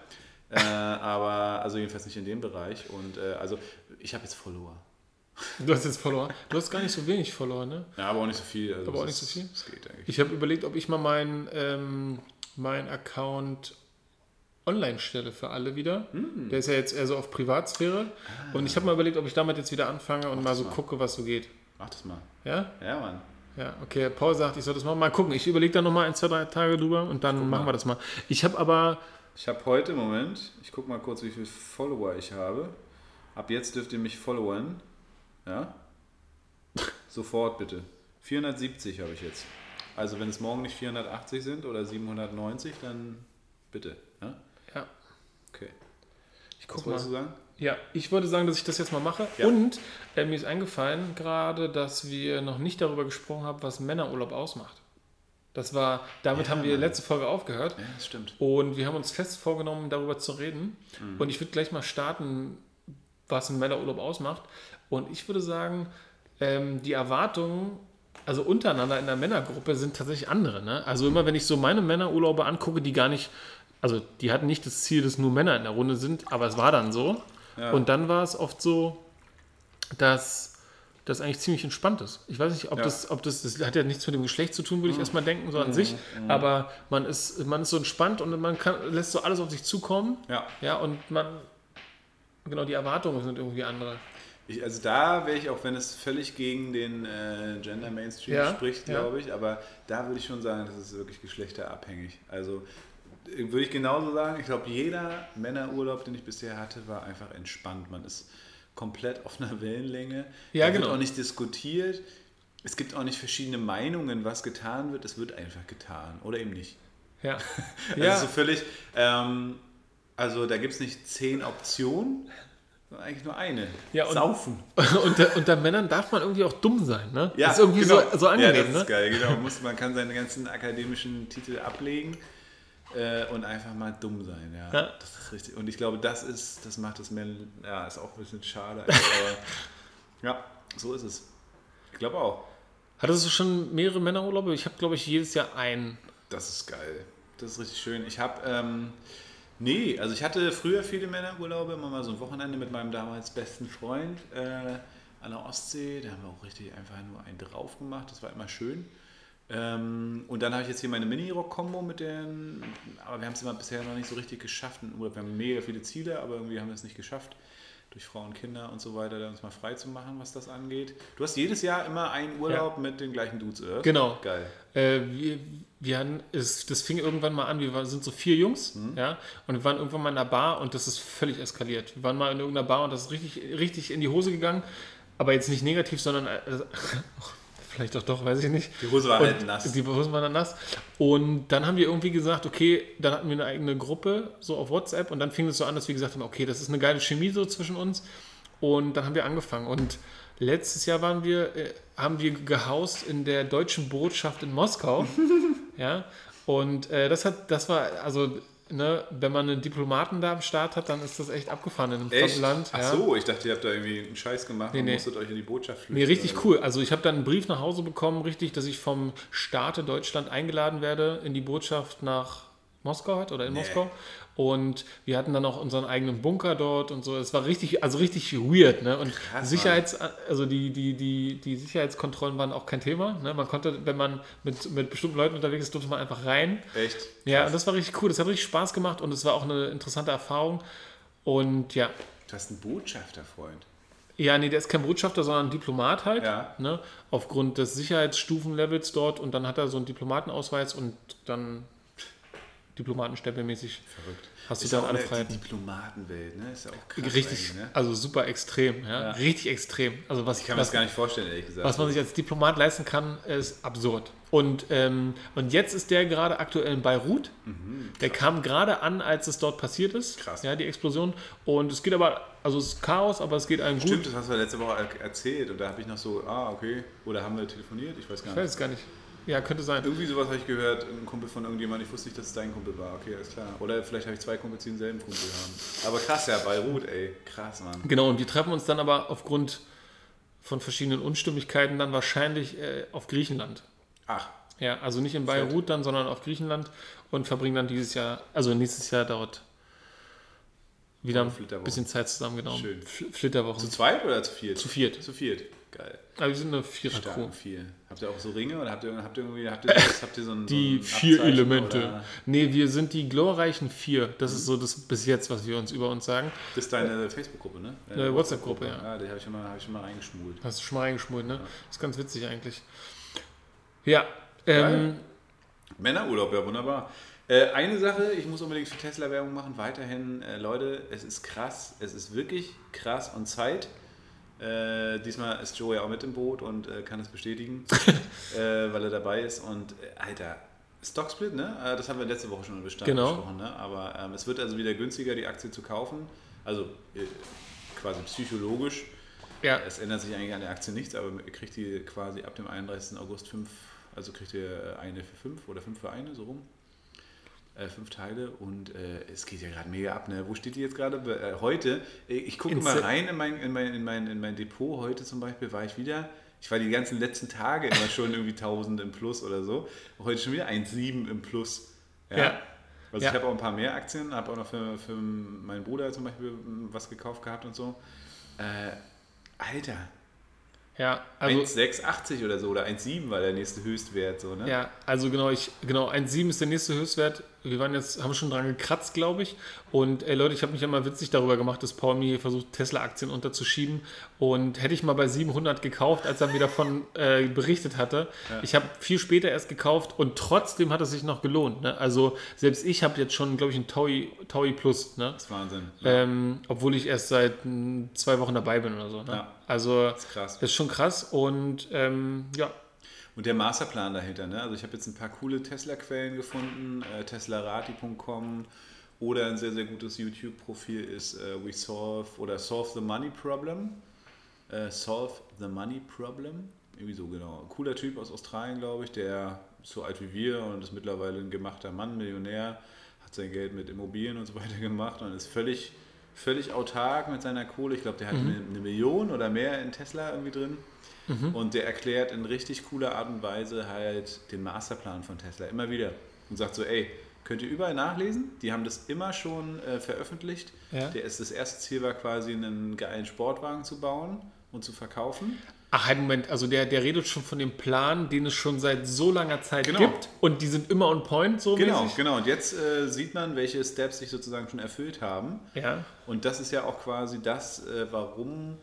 Äh, aber also jedenfalls nicht in dem Bereich. Und äh, also ich habe jetzt Follower. Du hast jetzt verloren. Du hast gar nicht so wenig verloren, ne? Ja, aber auch nicht so viel. Also Aber auch nicht so viel? Das geht eigentlich. Ich habe überlegt, ob ich mal meinen ähm, mein Account Online-Stelle für alle wieder. Hm. Der ist ja jetzt eher so auf Privatsphäre. Und ich habe mal überlegt, ob ich damit jetzt wieder anfange und mal das so mal. gucke, was so geht. Mach das mal. Ja? Ja, Mann. Ja, okay. Paul sagt, ich soll das mal, mal gucken. Ich überlege da nochmal ein, zwei, drei Tage drüber und dann machen wir das mal. Ich habe aber, Ich habe heute, Moment, ich gucke mal kurz, wie viele Follower ich habe. Ab jetzt dürft ihr mich followen. Ja? Sofort bitte. 470 habe ich jetzt. Also wenn es morgen nicht 480 sind oder 790, dann bitte. Ja? ja, Okay. ich gucke mal. du sagen? Ja, ich würde sagen, dass ich das jetzt mal mache. Ja. Und äh, mir ist eingefallen gerade, dass wir noch nicht darüber gesprochen haben, was Männerurlaub ausmacht. Das war, damit Ja, haben wir letzte Folge aufgehört. Ja, das stimmt. Und wir haben uns fest vorgenommen, darüber zu reden. Mhm. Und ich würde gleich mal starten, was ein Männerurlaub ausmacht. Und ich würde sagen, ähm, die Erwartungen, also untereinander in der Männergruppe, sind tatsächlich andere. Ne? Also immer, wenn ich so meine Männerurlaube angucke, die gar nicht, also die hatten nicht das Ziel, dass nur Männer in der Runde sind, aber es war dann so. Ja. Und dann war es oft so, dass das eigentlich ziemlich entspannt ist. Ich weiß nicht, ob Ja. das, ob das, das hat ja nichts mit dem Geschlecht zu tun, würde ich erstmal denken, so an sich. Aber man ist, man ist so entspannt und man kann, lässt so alles auf sich zukommen. Ja. Ja, und man, genau, die Erwartungen sind irgendwie andere. Ich, also da wäre ich, auch wenn es völlig gegen den äh, Gender Mainstream Ja, spricht, ja. glaube ich, aber da würde ich schon sagen, das ist wirklich geschlechterabhängig. Also äh, würde ich genauso sagen, ich glaube, jeder Männerurlaub, den ich bisher hatte, war einfach entspannt. Man ist komplett auf einer Wellenlänge. Ja, Da genau. wird auch nicht diskutiert. Es gibt auch nicht verschiedene Meinungen, was getan wird. Es wird einfach getan oder eben nicht. Ja. Also ja. so völlig, ähm, also da gibt es nicht zehn Optionen, eigentlich nur eine. Ja, und- Saufen. unter, unter Männern darf man irgendwie auch dumm sein, ne? Ja, das ist irgendwie genau. so, so angenehm, ja, das ne? ist geil, genau. Man Muss, man kann seine ganzen akademischen Titel ablegen äh, und einfach mal dumm sein, ja. Ja. Das ist richtig. Und ich glaube, das ist, das macht das mehr, ja, ist auch ein bisschen schade, aber ja, so ist es. Ich glaube auch. Hattest du schon mehrere Männerurlaube? Ich habe, glaube ich, jedes Jahr einen. Das ist geil. Das ist richtig schön. Ich habe, ähm, nee, also ich hatte früher viele Männerurlaube, immer mal so ein Wochenende mit meinem damals besten Freund äh, an der Ostsee. Da haben wir auch richtig einfach nur einen drauf gemacht. Das war immer schön. Ähm, und dann habe ich jetzt hier meine Mini-Rock-Kombo mit den, aber wir haben es immer bisher noch nicht so richtig geschafft. Wir haben mega viele Ziele, aber irgendwie haben wir es nicht geschafft, durch Frauen, Kinder und so weiter, da uns mal frei zu machen, was das angeht. Du hast jedes Jahr immer einen Urlaub mit den gleichen Dudes, oder? Genau. Geil. Äh, wir, wir hatten, es, das fing irgendwann mal an, wir war, sind so vier Jungs, Mhm. ja, und wir waren irgendwann mal in einer Bar und das ist völlig eskaliert. Wir waren mal in irgendeiner Bar und das ist richtig, richtig in die Hose gegangen, aber jetzt nicht negativ, sondern äh, vielleicht doch doch, weiß ich nicht. Die Hose war Und halt nass. Die Hosen waren dann nass. Und dann haben wir irgendwie gesagt, okay, dann hatten wir eine eigene Gruppe, so auf WhatsApp. Und dann fing es so an, dass wir gesagt haben, okay, das ist eine geile Chemie so zwischen uns. Und dann haben wir angefangen. Und letztes Jahr waren wir, äh, haben wir gehaust in der deutschen Botschaft in Moskau. ja. Und äh, das hat, das war, also, ne, wenn man einen Diplomaten da am Start hat, dann ist das echt abgefahren in einem Echt? fremden Land. Ach ja. so, ich dachte, ihr habt da irgendwie einen Scheiß gemacht Nee, und nee. musstet euch in die Botschaft flüchten. Nee, richtig cool. Also ich habe dann einen Brief nach Hause bekommen, richtig, dass ich vom Staate Deutschland eingeladen werde in die Botschaft nach Moskau halt oder in Nee. Moskau. Und wir hatten dann auch unseren eigenen Bunker dort und so. Es war richtig, also richtig weird, ne? Und Krass, Sicherheits, also die, die, die, die Sicherheitskontrollen waren auch kein Thema. Ne? Man konnte, wenn man mit, mit bestimmten Leuten unterwegs ist, durfte man einfach rein. Echt? Ja, und das war richtig cool. Das hat richtig Spaß gemacht und es war auch eine interessante Erfahrung. Und ja, Du hast einen Botschafterfreund. ja, nee, der ist kein Botschafter, sondern ein Diplomat halt. Ja. Ne, aufgrund des Sicherheitsstufenlevels dort und dann hat er so einen Diplomatenausweis und dann Diplomatenstempelmäßig Verrückt. hast du Ist dann auch alle Freiheiten. Die Diplomatenwelt, ne? Ist ja auch krass. Richtig, Ne? also super extrem, ja? Ja. richtig extrem. Also was, Ich kann mir das gar nicht vorstellen, ehrlich gesagt. was man sich als Diplomat leisten kann, ist absurd. Und, ähm, und jetzt ist der gerade aktuell in Beirut. der kam gerade an, als es dort passiert ist. Mhm. Krass. Ja, die Explosion. Und es geht aber, also es ist Chaos, aber es geht einem gut. Stimmt, das hast du letzte Woche er- erzählt und da habe ich noch so, ah, okay. Oder haben wir telefoniert? Ich weiß gar Ich nicht. weiß es gar nicht. Ja, könnte sein. Irgendwie sowas habe ich gehört, ein Kumpel von irgendjemandem, ich wusste nicht, dass es dein Kumpel war. Okay, alles klar. Oder vielleicht habe ich zwei Kumpels, die denselben Kumpel haben. Aber krass, ja, Beirut, ey. Krass, Mann. Genau, und wir treffen uns dann aber aufgrund von verschiedenen Unstimmigkeiten dann wahrscheinlich äh, auf Griechenland. Ach, Ja, also nicht in Beirut dann, sondern auf Griechenland und verbringen dann dieses Jahr, also nächstes Jahr dort wieder ein bisschen Zeit zusammengenommen. Schön. Fl- Flitterwochen. zu zweit oder zu viert? Zu viert. Zu viert. Geil. Aber wir sind eine Vierer-Crew. Vier. Habt ihr auch so Ringe oder habt ihr, habt ihr irgendwie, habt ihr, das, habt ihr so ein, Die so vier Abzeichen Elemente. oder Nee, wir sind die glorreichen vier. Das ist so das bis jetzt, was wir uns über uns sagen. Das ist deine Facebook-Gruppe, ne? Äh, WhatsApp-Gruppe, ja. Ja, die habe ich, schon mal- hab ich schon mal reingeschmult. Hast du schon mal reingeschmult, ne? ist ganz witzig eigentlich. Ja, ähm. Männerurlaub, ja wunderbar. Äh, eine Sache, ich muss unbedingt für Tesla Werbung machen, weiterhin, äh, Leute, es ist krass, es ist wirklich krass und Zeit. Äh, diesmal ist Joe ja auch mit im Boot und äh, kann es bestätigen, äh, weil er dabei ist. Und äh, Alter, Stocksplit, ne? Das haben wir letzte Woche schon im Bestand Genau. besprochen, ne? Aber ähm, es wird also wieder günstiger, die Aktie zu kaufen. Also quasi psychologisch. ja, Es ändert sich eigentlich an der Aktie nichts, aber ihr kriegt die quasi ab dem 31. August fünf, also kriegt ihr eine für fünf oder fünf für eine, so rum. Äh, fünf Teile und äh, es geht ja gerade mega ab. Ne? Wo steht die jetzt gerade? Äh, heute, äh, ich gucke mal rein in mein, in, mein, in, mein, in mein Depot. Heute zum Beispiel war ich wieder, ich war die ganzen letzten Tage immer schon irgendwie 1000 im Plus oder so. Heute schon wieder 1,7 im Plus. Ja. Also Ja. ich habe auch ein paar mehr Aktien, habe auch noch für, für meinen Bruder zum Beispiel m, was gekauft gehabt und so. Äh, Alter, ja, also, 1,680 oder so oder 1,7 war der nächste Höchstwert so, ne? ja, also genau, ich, genau, 1,7 ist der nächste Höchstwert. Wir waren jetzt, haben schon dran gekratzt, glaube ich. Und ey, Leute, ich habe mich ja mal witzig darüber gemacht, dass Paul mir versucht, Tesla-Aktien unterzuschieben. Und hätte ich mal bei 700 gekauft, als er mir davon äh, berichtet hatte. Ich habe viel später erst gekauft und trotzdem hat es sich noch gelohnt. Ne? Also selbst ich habe jetzt schon, glaube ich, ein Taui, Taui Plus. Ne? Das ist Wahnsinn. Ähm, obwohl ich erst seit mm, zwei Wochen dabei bin oder so. Ne? Ja. Also Das ist krass. das ist schon krass und ähm, ja, Und der Masterplan dahinter, ne? Also ich habe jetzt ein paar coole Tesla-Quellen gefunden, äh, teslarati.com oder ein sehr, sehr gutes YouTube-Profil ist äh, We Solve oder Solve the Money Problem. Äh, Solve the Money Problem. Irgendwie so genau. Cooler Typ aus Australien, glaube ich, der ist so alt wie wir und ist mittlerweile ein gemachter Mann, Millionär, hat sein Geld mit Immobilien und so weiter gemacht und ist völlig, völlig autark mit seiner Kohle. Ich glaube, der hat eine, eine Million oder mehr in Tesla irgendwie drin. Und der erklärt in richtig cooler Art und Weise halt den Masterplan von Tesla immer wieder und sagt so, ey, könnt ihr überall nachlesen? Die haben das immer schon äh, veröffentlicht. Ja. Der ist, das erste Ziel war quasi einen geilen Sportwagen zu bauen und zu verkaufen. Ach, halt, Moment, also der, der redet schon von dem Plan, den es schon seit so langer Zeit Genau. gibt und die sind immer on point, so Genau, mäßig. genau. Und jetzt äh, sieht man, welche Steps sich sozusagen schon erfüllt haben. Ja, Und das ist ja auch quasi das, äh, warum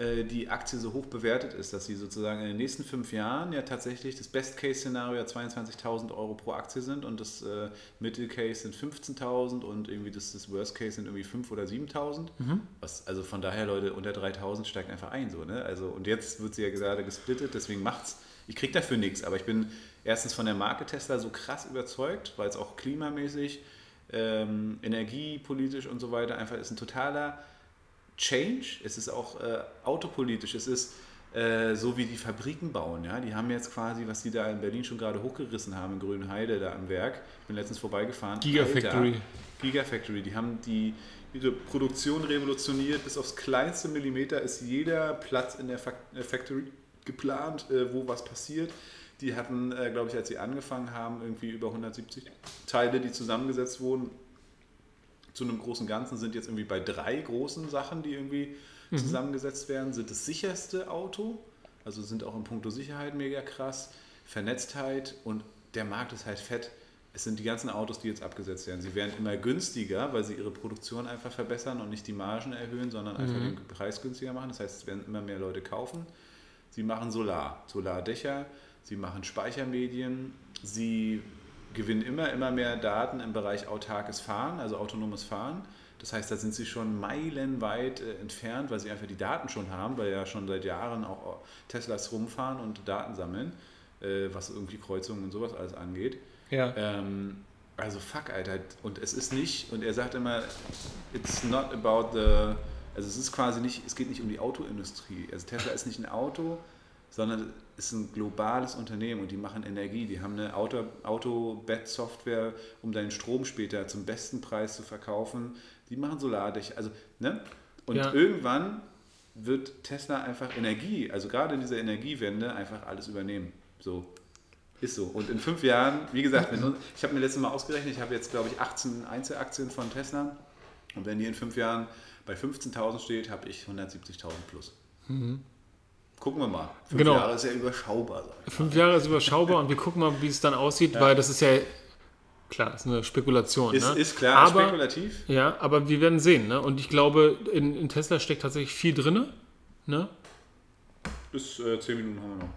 die Aktie so hoch bewertet ist, dass sie sozusagen in den nächsten fünf Jahren ja tatsächlich das Best-Case-Szenario ja 22.000 Euro pro Aktie sind und das äh, Mittel-Case sind 15.000 und irgendwie das, das Worst-Case sind irgendwie 5.000 oder 7.000. Was, also von daher, Leute, unter 3.000 steigt einfach ein. So, ne? also, und jetzt wird sie ja gerade gesplittet, deswegen macht's. Ich kriege dafür nichts, aber ich bin erstens von der Marke Tesla so krass überzeugt, weil es auch klimamäßig, ähm, energiepolitisch und so weiter einfach ist ein totaler Change, es ist auch äh, autopolitisch, es ist äh, so wie die Fabriken bauen. Ja? Die haben jetzt quasi, was die da in Berlin schon gerade hochgerissen haben, in Grünheide da am Werk. Ich bin letztens vorbeigefahren. Gigafactory. Alter, Gigafactory, die haben die, ihre Produktion revolutioniert. Bis aufs kleinste Millimeter ist jeder Platz in der äh, Factory geplant, äh, wo was passiert. Die hatten, äh, glaube ich, als sie angefangen haben, irgendwie über 170 Teile, die zusammengesetzt wurden zu einem großen Ganzen sind jetzt irgendwie bei drei großen Sachen, die irgendwie zusammengesetzt werden, sind das sicherste Auto, also sind auch in puncto Sicherheit mega krass, Vernetztheit und der Markt ist halt fett. Es sind die ganzen Autos, die jetzt abgesetzt werden. Sie werden immer günstiger, weil sie ihre Produktion einfach verbessern und nicht die Margen erhöhen, sondern einfach den Preis günstiger machen. Das heißt, es werden immer mehr Leute kaufen. Sie machen Solar, Solardächer, sie machen Speichermedien, sie gewinnen immer, immer mehr Daten im Bereich autarkes Fahren, also autonomes Fahren. Das heißt, da sind sie schon meilenweit äh, entfernt, weil sie einfach die Daten schon haben, weil ja schon seit Jahren auch Teslas rumfahren und Daten sammeln, äh, was irgendwie Kreuzungen und sowas alles angeht. ja. Ähm, also fuck, Alter. Und es ist nicht, und er sagt immer, it's not about the, also es ist quasi nicht, es geht nicht um die Autoindustrie. Also Tesla ist nicht ein Auto, sondern es ist ein globales Unternehmen und die machen Energie. Die haben eine Auto- Auto-Bed-Software, um deinen Strom später zum besten Preis zu verkaufen. Die machen Solardächer, also, ne? Und Ja. irgendwann wird Tesla einfach Energie, also gerade in dieser Energiewende, einfach alles übernehmen. So, ist so. Und in fünf Jahren, wie gesagt, wenn, ich habe mir letztes Mal ausgerechnet, ich habe jetzt, glaube ich, 18 Einzelaktien von Tesla. Und wenn die in fünf Jahren bei 15.000 steht, habe ich 170.000 plus. Gucken wir mal. Fünf Genau. Jahre ist ja überschaubar. Fünf Jahre ist überschaubar und wir gucken mal, wie es dann aussieht, weil das ist ja, klar, das ist eine Spekulation. Ist, ne? ist klar, aber, spekulativ. Ja, aber wir werden sehen. Ne? Und ich glaube, in, in Tesla steckt tatsächlich viel drin. Ne? Bis äh, 10 Minuten haben wir noch.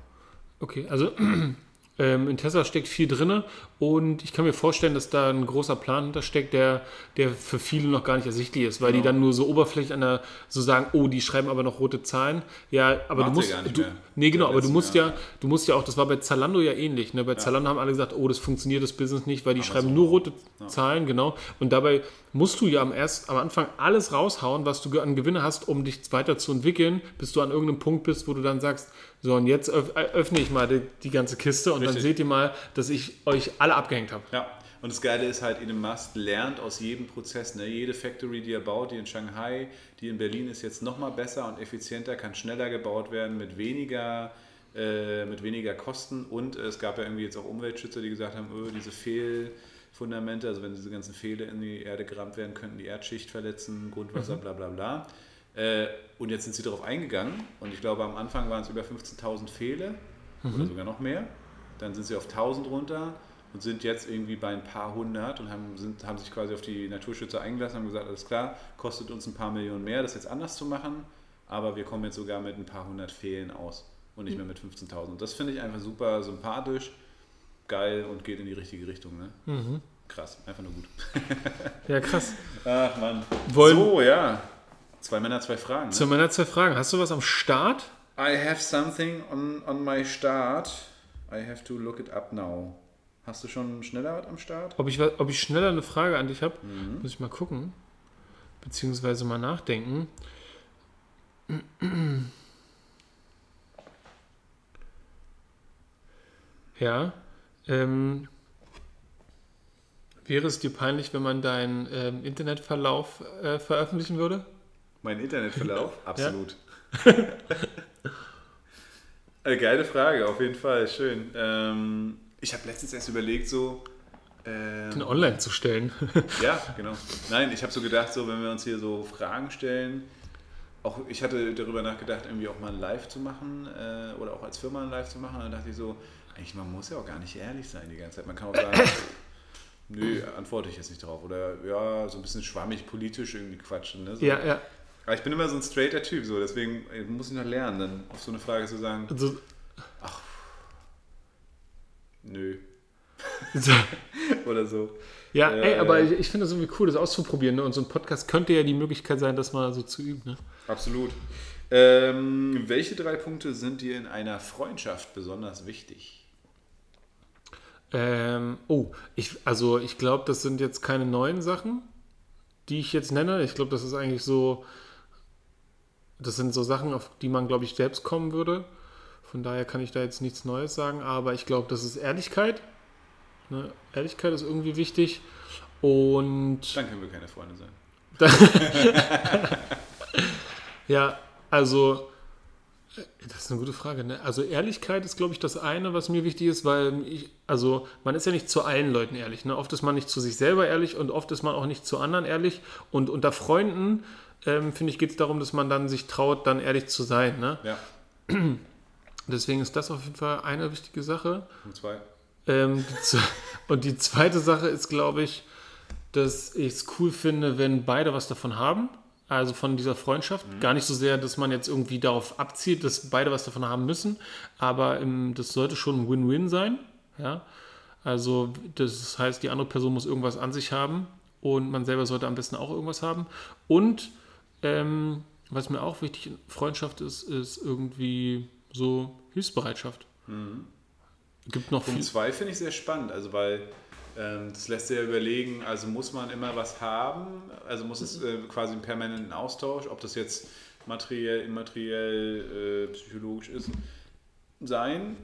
Okay, also ähm, in Tesla steckt viel drin und ich kann mir vorstellen, dass da ein großer Plan hintersteckt, der, der für viele noch gar nicht ersichtlich ist, weil die Genau. dann nur so oberflächlich an der, so sagen, oh, die schreiben aber noch rote Zahlen. Ja, aber Machen du musst, gar nicht du, mehr. nee, genau, aber du musst Jahr. ja, du musst ja auch, das war bei Zalando ja ähnlich. Ne? Bei Zalando haben alle gesagt, oh, das funktioniert das Business nicht, weil die schreiben so. nur rote Zahlen, genau. Und dabei musst du ja am, erst, am Anfang alles raushauen, was du an Gewinne hast, um dich weiter zu entwickeln, bis du an irgendeinem Punkt bist, wo du dann sagst, so und jetzt öff, öffne ich mal die, die ganze Kiste und dann Richtig. seht ihr mal, dass ich euch alle abgehängt habe. Ja, und das Geile ist halt, Elon Musk lernt aus jedem Prozess. Ne? Jede Factory, die er baut, die in Shanghai, die in Berlin ist jetzt nochmal besser und effizienter, kann schneller gebaut werden mit weniger, äh, mit weniger Kosten. Und es gab ja irgendwie jetzt auch Umweltschützer, die gesagt haben, öh, diese Fehlfundamente, also wenn diese ganzen Fehler in die Erde gerammt werden, könnten die Erdschicht verletzen, Grundwasser, bla bla bla. Äh, und jetzt sind sie darauf eingegangen und ich glaube, am Anfang waren es über 15.000 Fehler oder sogar noch mehr. Dann sind sie auf 1000 runter und sind jetzt irgendwie bei ein paar hundert und haben, sind, haben sich quasi auf die Naturschützer eingelassen und haben gesagt, alles klar, kostet uns ein paar Millionen mehr, das jetzt anders zu machen, aber wir kommen jetzt sogar mit ein paar hundert Fehlen aus und nicht mehr mit 15.000. Und das finde ich einfach super sympathisch, geil und geht in die richtige Richtung. Ne? Krass, einfach nur gut. Ja, krass. Ach Mann. Wollen- so, ja. Zwei Männer, zwei Fragen. Ne? Zu meiner zwei Fragen. Hast du was am Start? I have something on, on my start. I have to look it up now. Hast du schon schneller was am Start? Ob ich, ob ich schneller eine Frage an dich habe? Muss ich mal gucken. Beziehungsweise mal nachdenken. Ja. Ähm, wäre es dir peinlich, wenn man deinen ähm, Internetverlauf äh, veröffentlichen würde? Mein Internetverlauf? Absolut. Eine geile Frage, auf jeden Fall. Schön. Ähm, ich habe letztens erst überlegt, so. ähm, Den online zu stellen. Ja, genau. Nein, ich habe so gedacht, so wenn wir uns hier so Fragen stellen, auch ich hatte darüber nachgedacht, irgendwie auch mal ein Live zu machen äh, oder auch als Firma ein Live zu machen. Und dann dachte ich so, eigentlich man muss ja auch gar nicht ehrlich sein die ganze Zeit. Man kann auch sagen, nö, antworte ich jetzt nicht drauf. Oder ja, so ein bisschen schwammig politisch irgendwie quatschen. Ne? So. ja, ja. Aber ich bin immer so ein straighter Typ, so deswegen äh, muss ich noch lernen, dann auf so eine Frage zu sagen, Also, nö. Oder so. ja, Äh, ey, aber ich, ich finde das irgendwie cool, das auszuprobieren. Ne? Und so ein Podcast könnte ja die Möglichkeit sein, das mal so zu üben. Ne? Absolut. Ähm, welche drei Punkte sind dir in einer Freundschaft besonders wichtig? Ähm, oh, ich, also ich glaube, das sind jetzt keine neuen Sachen, die ich jetzt nenne. Ich glaube, das ist eigentlich so, das sind so Sachen, auf die man, glaube ich, selbst kommen würde. Von daher kann ich da jetzt nichts Neues sagen, aber ich glaube, das ist Ehrlichkeit. Ne? Ehrlichkeit ist irgendwie wichtig. Und Dann können wir keine Freunde sein. Ja, also, äh, das ist eine gute Frage. Ne? Also Ehrlichkeit ist, glaube ich, das eine, was mir wichtig ist, weil ich, also man ist ja nicht zu allen Leuten ehrlich. Ne? Oft ist man nicht zu sich selber ehrlich und oft ist man auch nicht zu anderen ehrlich. Und unter Freunden, ähm, finde ich, geht es darum, dass man dann sich traut, dann ehrlich zu sein. Ne? Ja, Deswegen ist das auf jeden Fall eine wichtige Sache. Punkt zwei. Ähm, und die zweite Sache ist, glaube ich, dass ich es cool finde, wenn beide was davon haben. Also von dieser Freundschaft. Gar nicht so sehr, dass man jetzt irgendwie darauf abzielt, dass beide was davon haben müssen. Aber ähm, das sollte schon ein Win-Win sein. Ja? Also das heißt, die andere Person muss irgendwas an sich haben und man selber sollte am besten auch irgendwas haben. Und ähm, was mir auch wichtig in Freundschaft ist, ist irgendwie so Hilfsbereitschaft. Gibt noch viel. Punkt zwei finde ich sehr spannend, also weil ähm, das lässt sich ja überlegen, also muss man immer was haben, also muss es äh, quasi einen permanenten Austausch, ob das jetzt materiell, immateriell, äh, psychologisch ist, sein.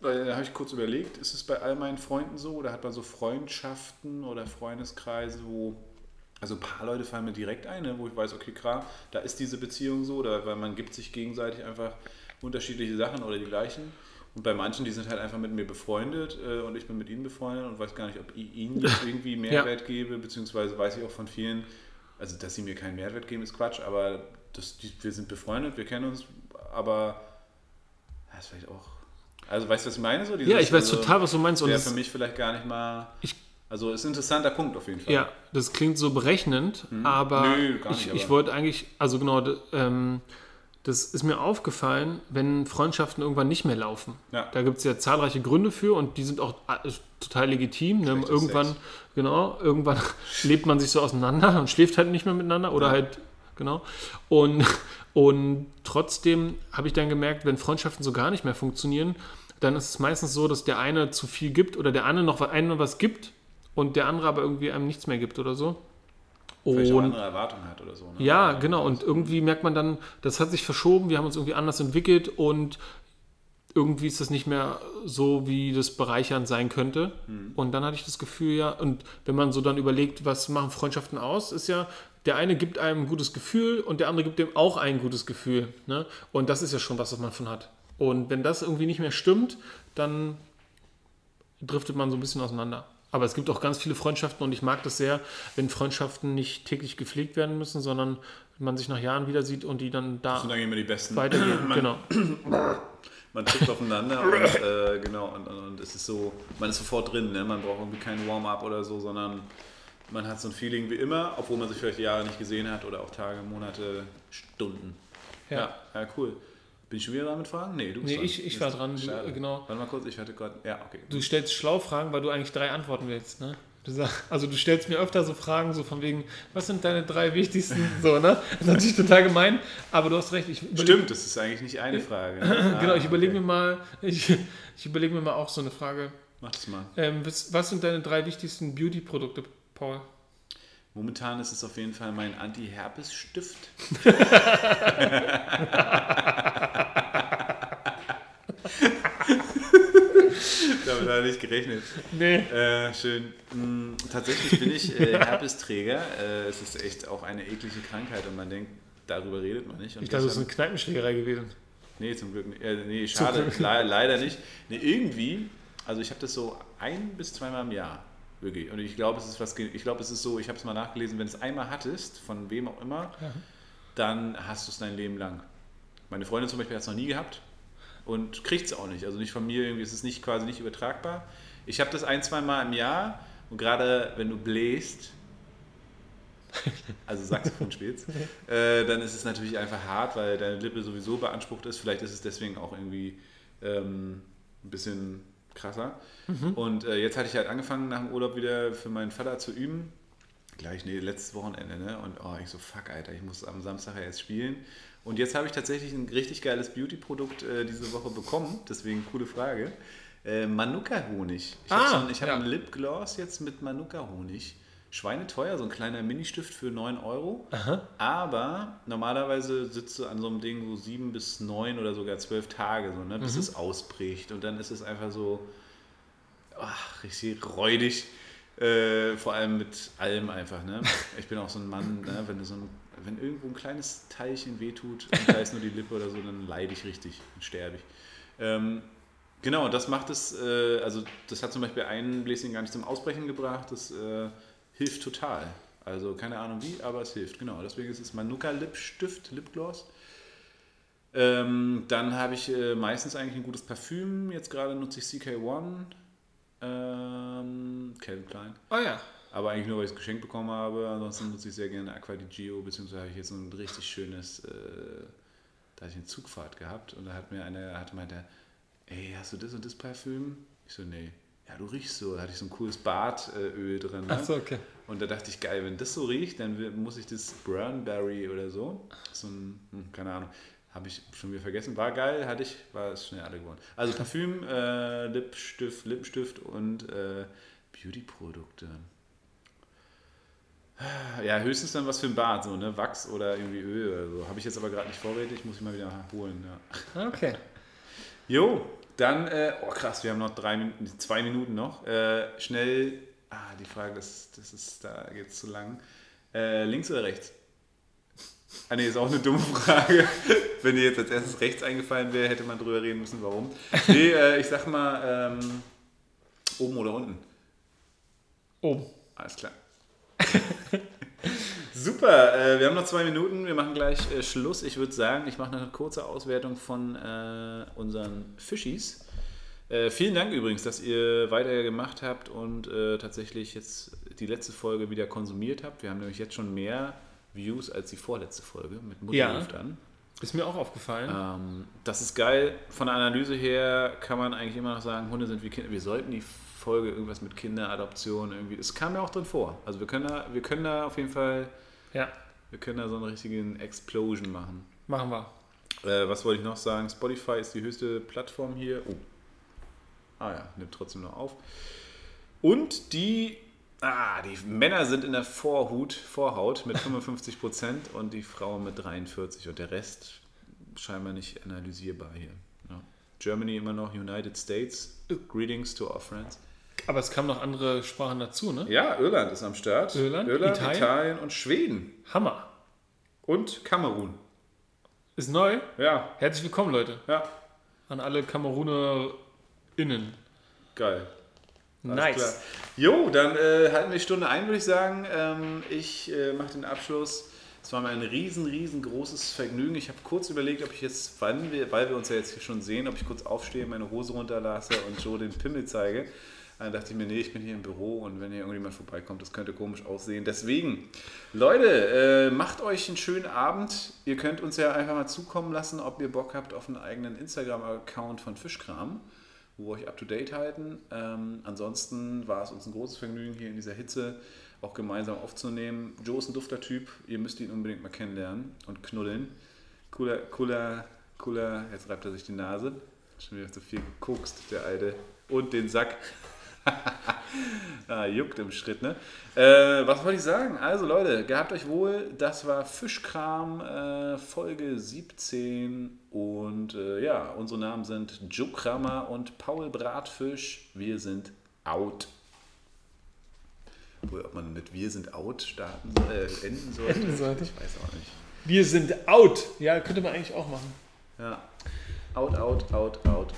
Weil da habe ich kurz überlegt, ist es bei all meinen Freunden so oder hat man so Freundschaften oder Freundeskreise, wo also ein paar Leute fallen mir direkt ein, ne, wo ich weiß, okay, klar, da ist diese Beziehung so, oder weil man gibt sich gegenseitig einfach unterschiedliche Sachen oder die gleichen. Und bei manchen, die sind halt einfach mit mir befreundet äh, und ich bin mit ihnen befreundet und weiß gar nicht, ob ich ihnen jetzt irgendwie Mehrwert gebe, beziehungsweise weiß ich auch von vielen, also dass sie mir keinen Mehrwert geben, ist Quatsch, aber das, die, wir sind befreundet, wir kennen uns, aber Das ist vielleicht auch. Also weißt du, was ich meine? So, Ja, ich weiß also, total, was du meinst. Und für mich vielleicht gar nicht mal. Ich- also ist ein interessanter Punkt auf jeden Fall. ja, das klingt so berechnend, aber Mhm. Nö, nicht, ich, ich aber- wollte eigentlich, also genau, ähm, das ist mir aufgefallen, wenn Freundschaften irgendwann nicht mehr laufen. Ja. Da gibt es ja zahlreiche Gründe für und die sind auch total legitim. Ne? Irgendwann, Sex. genau, irgendwann lebt man sich so auseinander und schläft halt nicht mehr miteinander oder Ja. halt, genau. Und, und trotzdem habe ich dann gemerkt, wenn Freundschaften so gar nicht mehr funktionieren, dann ist es meistens so, dass der eine zu viel gibt oder der eine noch einem was gibt und der andere aber irgendwie einem nichts mehr gibt oder so. Vielleicht Und andere Erwartungen hat oder so. Ne? ja, genau. Und irgendwie merkt man dann, das hat sich verschoben, wir haben uns irgendwie anders entwickelt und irgendwie ist das nicht mehr so, wie das bereichernd sein könnte. Und dann hatte ich das Gefühl, ja, und wenn man so dann überlegt, was machen Freundschaften aus, ist ja, der eine gibt einem ein gutes Gefühl und der andere gibt dem auch ein gutes Gefühl. Ne? Und das ist ja schon was, was man von hat. Und wenn das irgendwie nicht mehr stimmt, dann driftet man so ein bisschen auseinander. Aber es gibt auch ganz viele Freundschaften und ich mag das sehr, wenn Freundschaften nicht täglich gepflegt werden müssen, sondern man sich nach Jahren wieder sieht und die dann da Das sind eigentlich immer die besten. weitergehen. genau. Man trifft aufeinander und äh, genau, und, und, und es ist so, man ist sofort drin, ne? man braucht irgendwie kein Warm-up oder so, sondern man hat so ein Feeling wie immer, obwohl man sich vielleicht Jahre nicht gesehen hat oder auch Tage, Monate, Stunden. Ja. ja, cool. Bin ich schon wieder dran mit Fragen? Nee, du bist Nee, dran. ich- ich war dran, Schade. genau. Warte mal kurz, ich hatte gerade, ja, okay. Du stellst schlau Fragen, weil du eigentlich drei Antworten willst, ne? Du sag, also du stellst mir öfter so Fragen, so von wegen, was sind deine drei wichtigsten, so, ne? Das ist natürlich total gemein, aber du hast recht. Stimmt, das ist eigentlich nicht eine Frage. Ne? genau, Ah, ich überlege okay. mir mal, ich, ich überlege mir mal auch so eine Frage. Mach das mal. Ähm, was, was sind deine drei wichtigsten Beauty-Produkte, Paul? Momentan ist es auf jeden Fall mein Anti-Herpes-Stift. Damit habe ich nicht gerechnet. Nee. Äh, schön. Mm, tatsächlich bin ich äh, Herpesträger. Äh, es ist echt auch eine eklige Krankheit und man denkt, darüber redet man nicht. Und Ich dachte, das ist eine Kneipenschlägerei gewesen. Nee, zum Glück nicht. Äh, nee, schade, le leider nicht. Nee, irgendwie, also ich habe das so ein bis zweimal im Jahr. Wirklich. Und ich glaube, es ist was, ich glaube, es ist so, ich habe es mal nachgelesen, wenn du es einmal hattest, von wem auch immer, dann hast du es dein Leben lang. Meine Freundin zum Beispiel hat es noch nie gehabt und kriegt es auch nicht. Also nicht von mir, irgendwie ist es nicht quasi nicht übertragbar. Ich habe das ein, zwei Mal im Jahr und gerade wenn du bläst, also Saxophon spielst, äh, dann ist es natürlich einfach hart, weil deine Lippe sowieso beansprucht ist. Vielleicht ist es deswegen auch irgendwie ähm, ein bisschen krasser. Und äh, jetzt hatte ich halt angefangen, nach dem Urlaub wieder für meinen Vater zu üben. Gleich, nee, letztes Wochenende, ne? Und oh, ich so, fuck, Alter, ich muss am Samstag ja jetzt spielen. Und jetzt habe ich tatsächlich ein richtig geiles Beauty-Produkt äh, diese Woche bekommen. Deswegen coole Frage. Äh, Manuka-Honig. Ich Ah, habe hab ja. einen Lipgloss jetzt mit Manuka-Honig. Schweineteuer, so ein kleiner Ministift für 9 Euro. Aber normalerweise sitzt du an so einem Ding so sieben bis neun oder sogar zwölf Tage, so, ne, bis Mhm. es ausbricht. Und dann ist es einfach so ach, richtig räudig. Äh, vor allem mit allem einfach. Ne? Ich bin auch so ein Mann, ne? wenn, du so ein, wenn irgendwo ein kleines Teilchen wehtut und da ist nur die Lippe oder so, dann leide ich richtig und sterbe ich. Ähm, genau, das macht es, äh, also das hat zum Beispiel einen Bläschen gar nicht zum Ausbrechen gebracht. Das äh, hilft total. Also keine Ahnung wie, aber es hilft. Genau, deswegen ist es Manuka Lipstift, Lipgloss. Ähm, dann habe ich äh, meistens eigentlich ein gutes Parfüm. Jetzt gerade nutze ich CK1. Ähm, Calvin Klein. Oh ja. Aber eigentlich nur, weil ich es geschenkt bekommen habe. Ansonsten nutze ich sehr gerne Aqua di Gio, beziehungsweise habe ich jetzt so ein richtig schönes, äh, da hatte ich eine Zugfahrt gehabt und da hat mir einer, hat meinte, ey, hast du das und das Parfüm? Ich so, nee. Ja, du riechst so. Da hatte ich so ein cooles Bartöl drin. Ne? Achso, okay. Und da dachte ich, geil, wenn das so riecht, dann muss ich das Burnberry oder so, so ein, hm, keine Ahnung, habe ich schon wieder vergessen, war geil, hatte ich, war es schnell alle geworden. Also Parfüm, äh, Lipstift, Lippenstift und äh, Beauty-Produkte. Ja, höchstens dann was für ein Bad, so, ne, Wachs oder irgendwie Öl oder so. Habe ich jetzt aber gerade nicht vorrätig, muss ich mal wieder holen, ja. Okay. Jo, dann, äh, oh krass, wir haben noch drei Minuten, zwei Minuten noch. Äh, schnell, ah, die Frage, das, das ist, da geht es zu lang. Äh, links oder rechts? Ah, nee, ist auch eine dumme Frage. Wenn dir jetzt als erstes rechts eingefallen wäre, hätte man drüber reden müssen, warum. Nee, äh, ich sag mal, ähm, oben oder unten? Oben. Alles klar. Super, äh, wir haben noch zwei Minuten, wir machen gleich äh, Schluss. Ich würde sagen, ich mache noch eine kurze Auswertung von äh, unseren Fischis. Äh, vielen Dank übrigens, dass ihr weiter gemacht habt und äh, tatsächlich jetzt die letzte Folge wieder konsumiert habt. Wir haben nämlich jetzt schon mehr Views als die vorletzte Folge mit Mutter Ja. ruft an. Ist mir auch aufgefallen. Ähm, das ist geil. Von der Analyse her kann man eigentlich immer noch sagen, Hunde sind wie Kinder. Wir sollten die Folge irgendwas mit Kinderadoption irgendwie. Es kam ja auch drin vor. Also wir können da, wir können da auf jeden Fall, ja, wir können da so einen richtigen Explosion machen. machen wir. Äh, was wollte ich noch sagen? Spotify ist die höchste Plattform hier. Oh. Ah ja, nimmt trotzdem noch auf. Und die, ah, die Männer sind in der Vorhut, Vorhaut mit 55 Prozent und die Frauen mit 43 und der Rest scheinbar nicht analysierbar hier. Ja. Germany immer noch, United States. Greetings to our friends. Aber es kamen noch andere Sprachen dazu, ne? Ja, Irland ist am Start. Irland, Irland Italien? Italien und Schweden. Hammer. Und Kamerun. Ist neu. Ja, Herzlich willkommen, Leute. ja, An alle KamerunerInnen. geil. Alles Nice. klar. Jo, dann äh, halten wir die Stunde ein, würde ich sagen. Ähm, ich äh, mache den Abschluss. Es war mir ein riesen, riesengroßes Vergnügen. Ich habe kurz überlegt, ob ich jetzt, wann wir, weil wir uns ja jetzt hier schon sehen, ob ich kurz aufstehe, meine Hose runterlasse und Joe den Pimmel zeige. Dann dachte ich mir, nee, ich bin hier im Büro und wenn hier irgendjemand vorbeikommt, das könnte komisch aussehen. Deswegen, Leute, äh, macht euch einen schönen Abend. Ihr könnt uns ja einfach mal zukommen lassen, ob ihr Bock habt auf einen eigenen Instagram-Account von Fischkram wo wir euch up to date halten. Ähm, ansonsten war es uns ein großes Vergnügen, hier in dieser Hitze auch gemeinsam aufzunehmen. Joe ist ein dufter Typ, ihr müsst ihn unbedingt mal kennenlernen und knuddeln. Cooler, cooler, cooler, jetzt reibt er sich die Nase. Schon wieder zu viel gekokst, der Alte. Und den Sack. ah, juckt im Schritt, ne? Äh, was wollte ich sagen? Also Leute, gehabt euch wohl. Das war Fischkram äh, Folge 17 und äh, ja, unsere Namen sind Joe Kramer und Paul Bratfisch. Wir sind out. Obwohl, ob man mit Wir sind out starten soll, äh, enden sollte, Enden sollte. ich weiß auch nicht. Wir sind out. Ja, könnte man eigentlich auch machen. Ja. Out, out, out, out.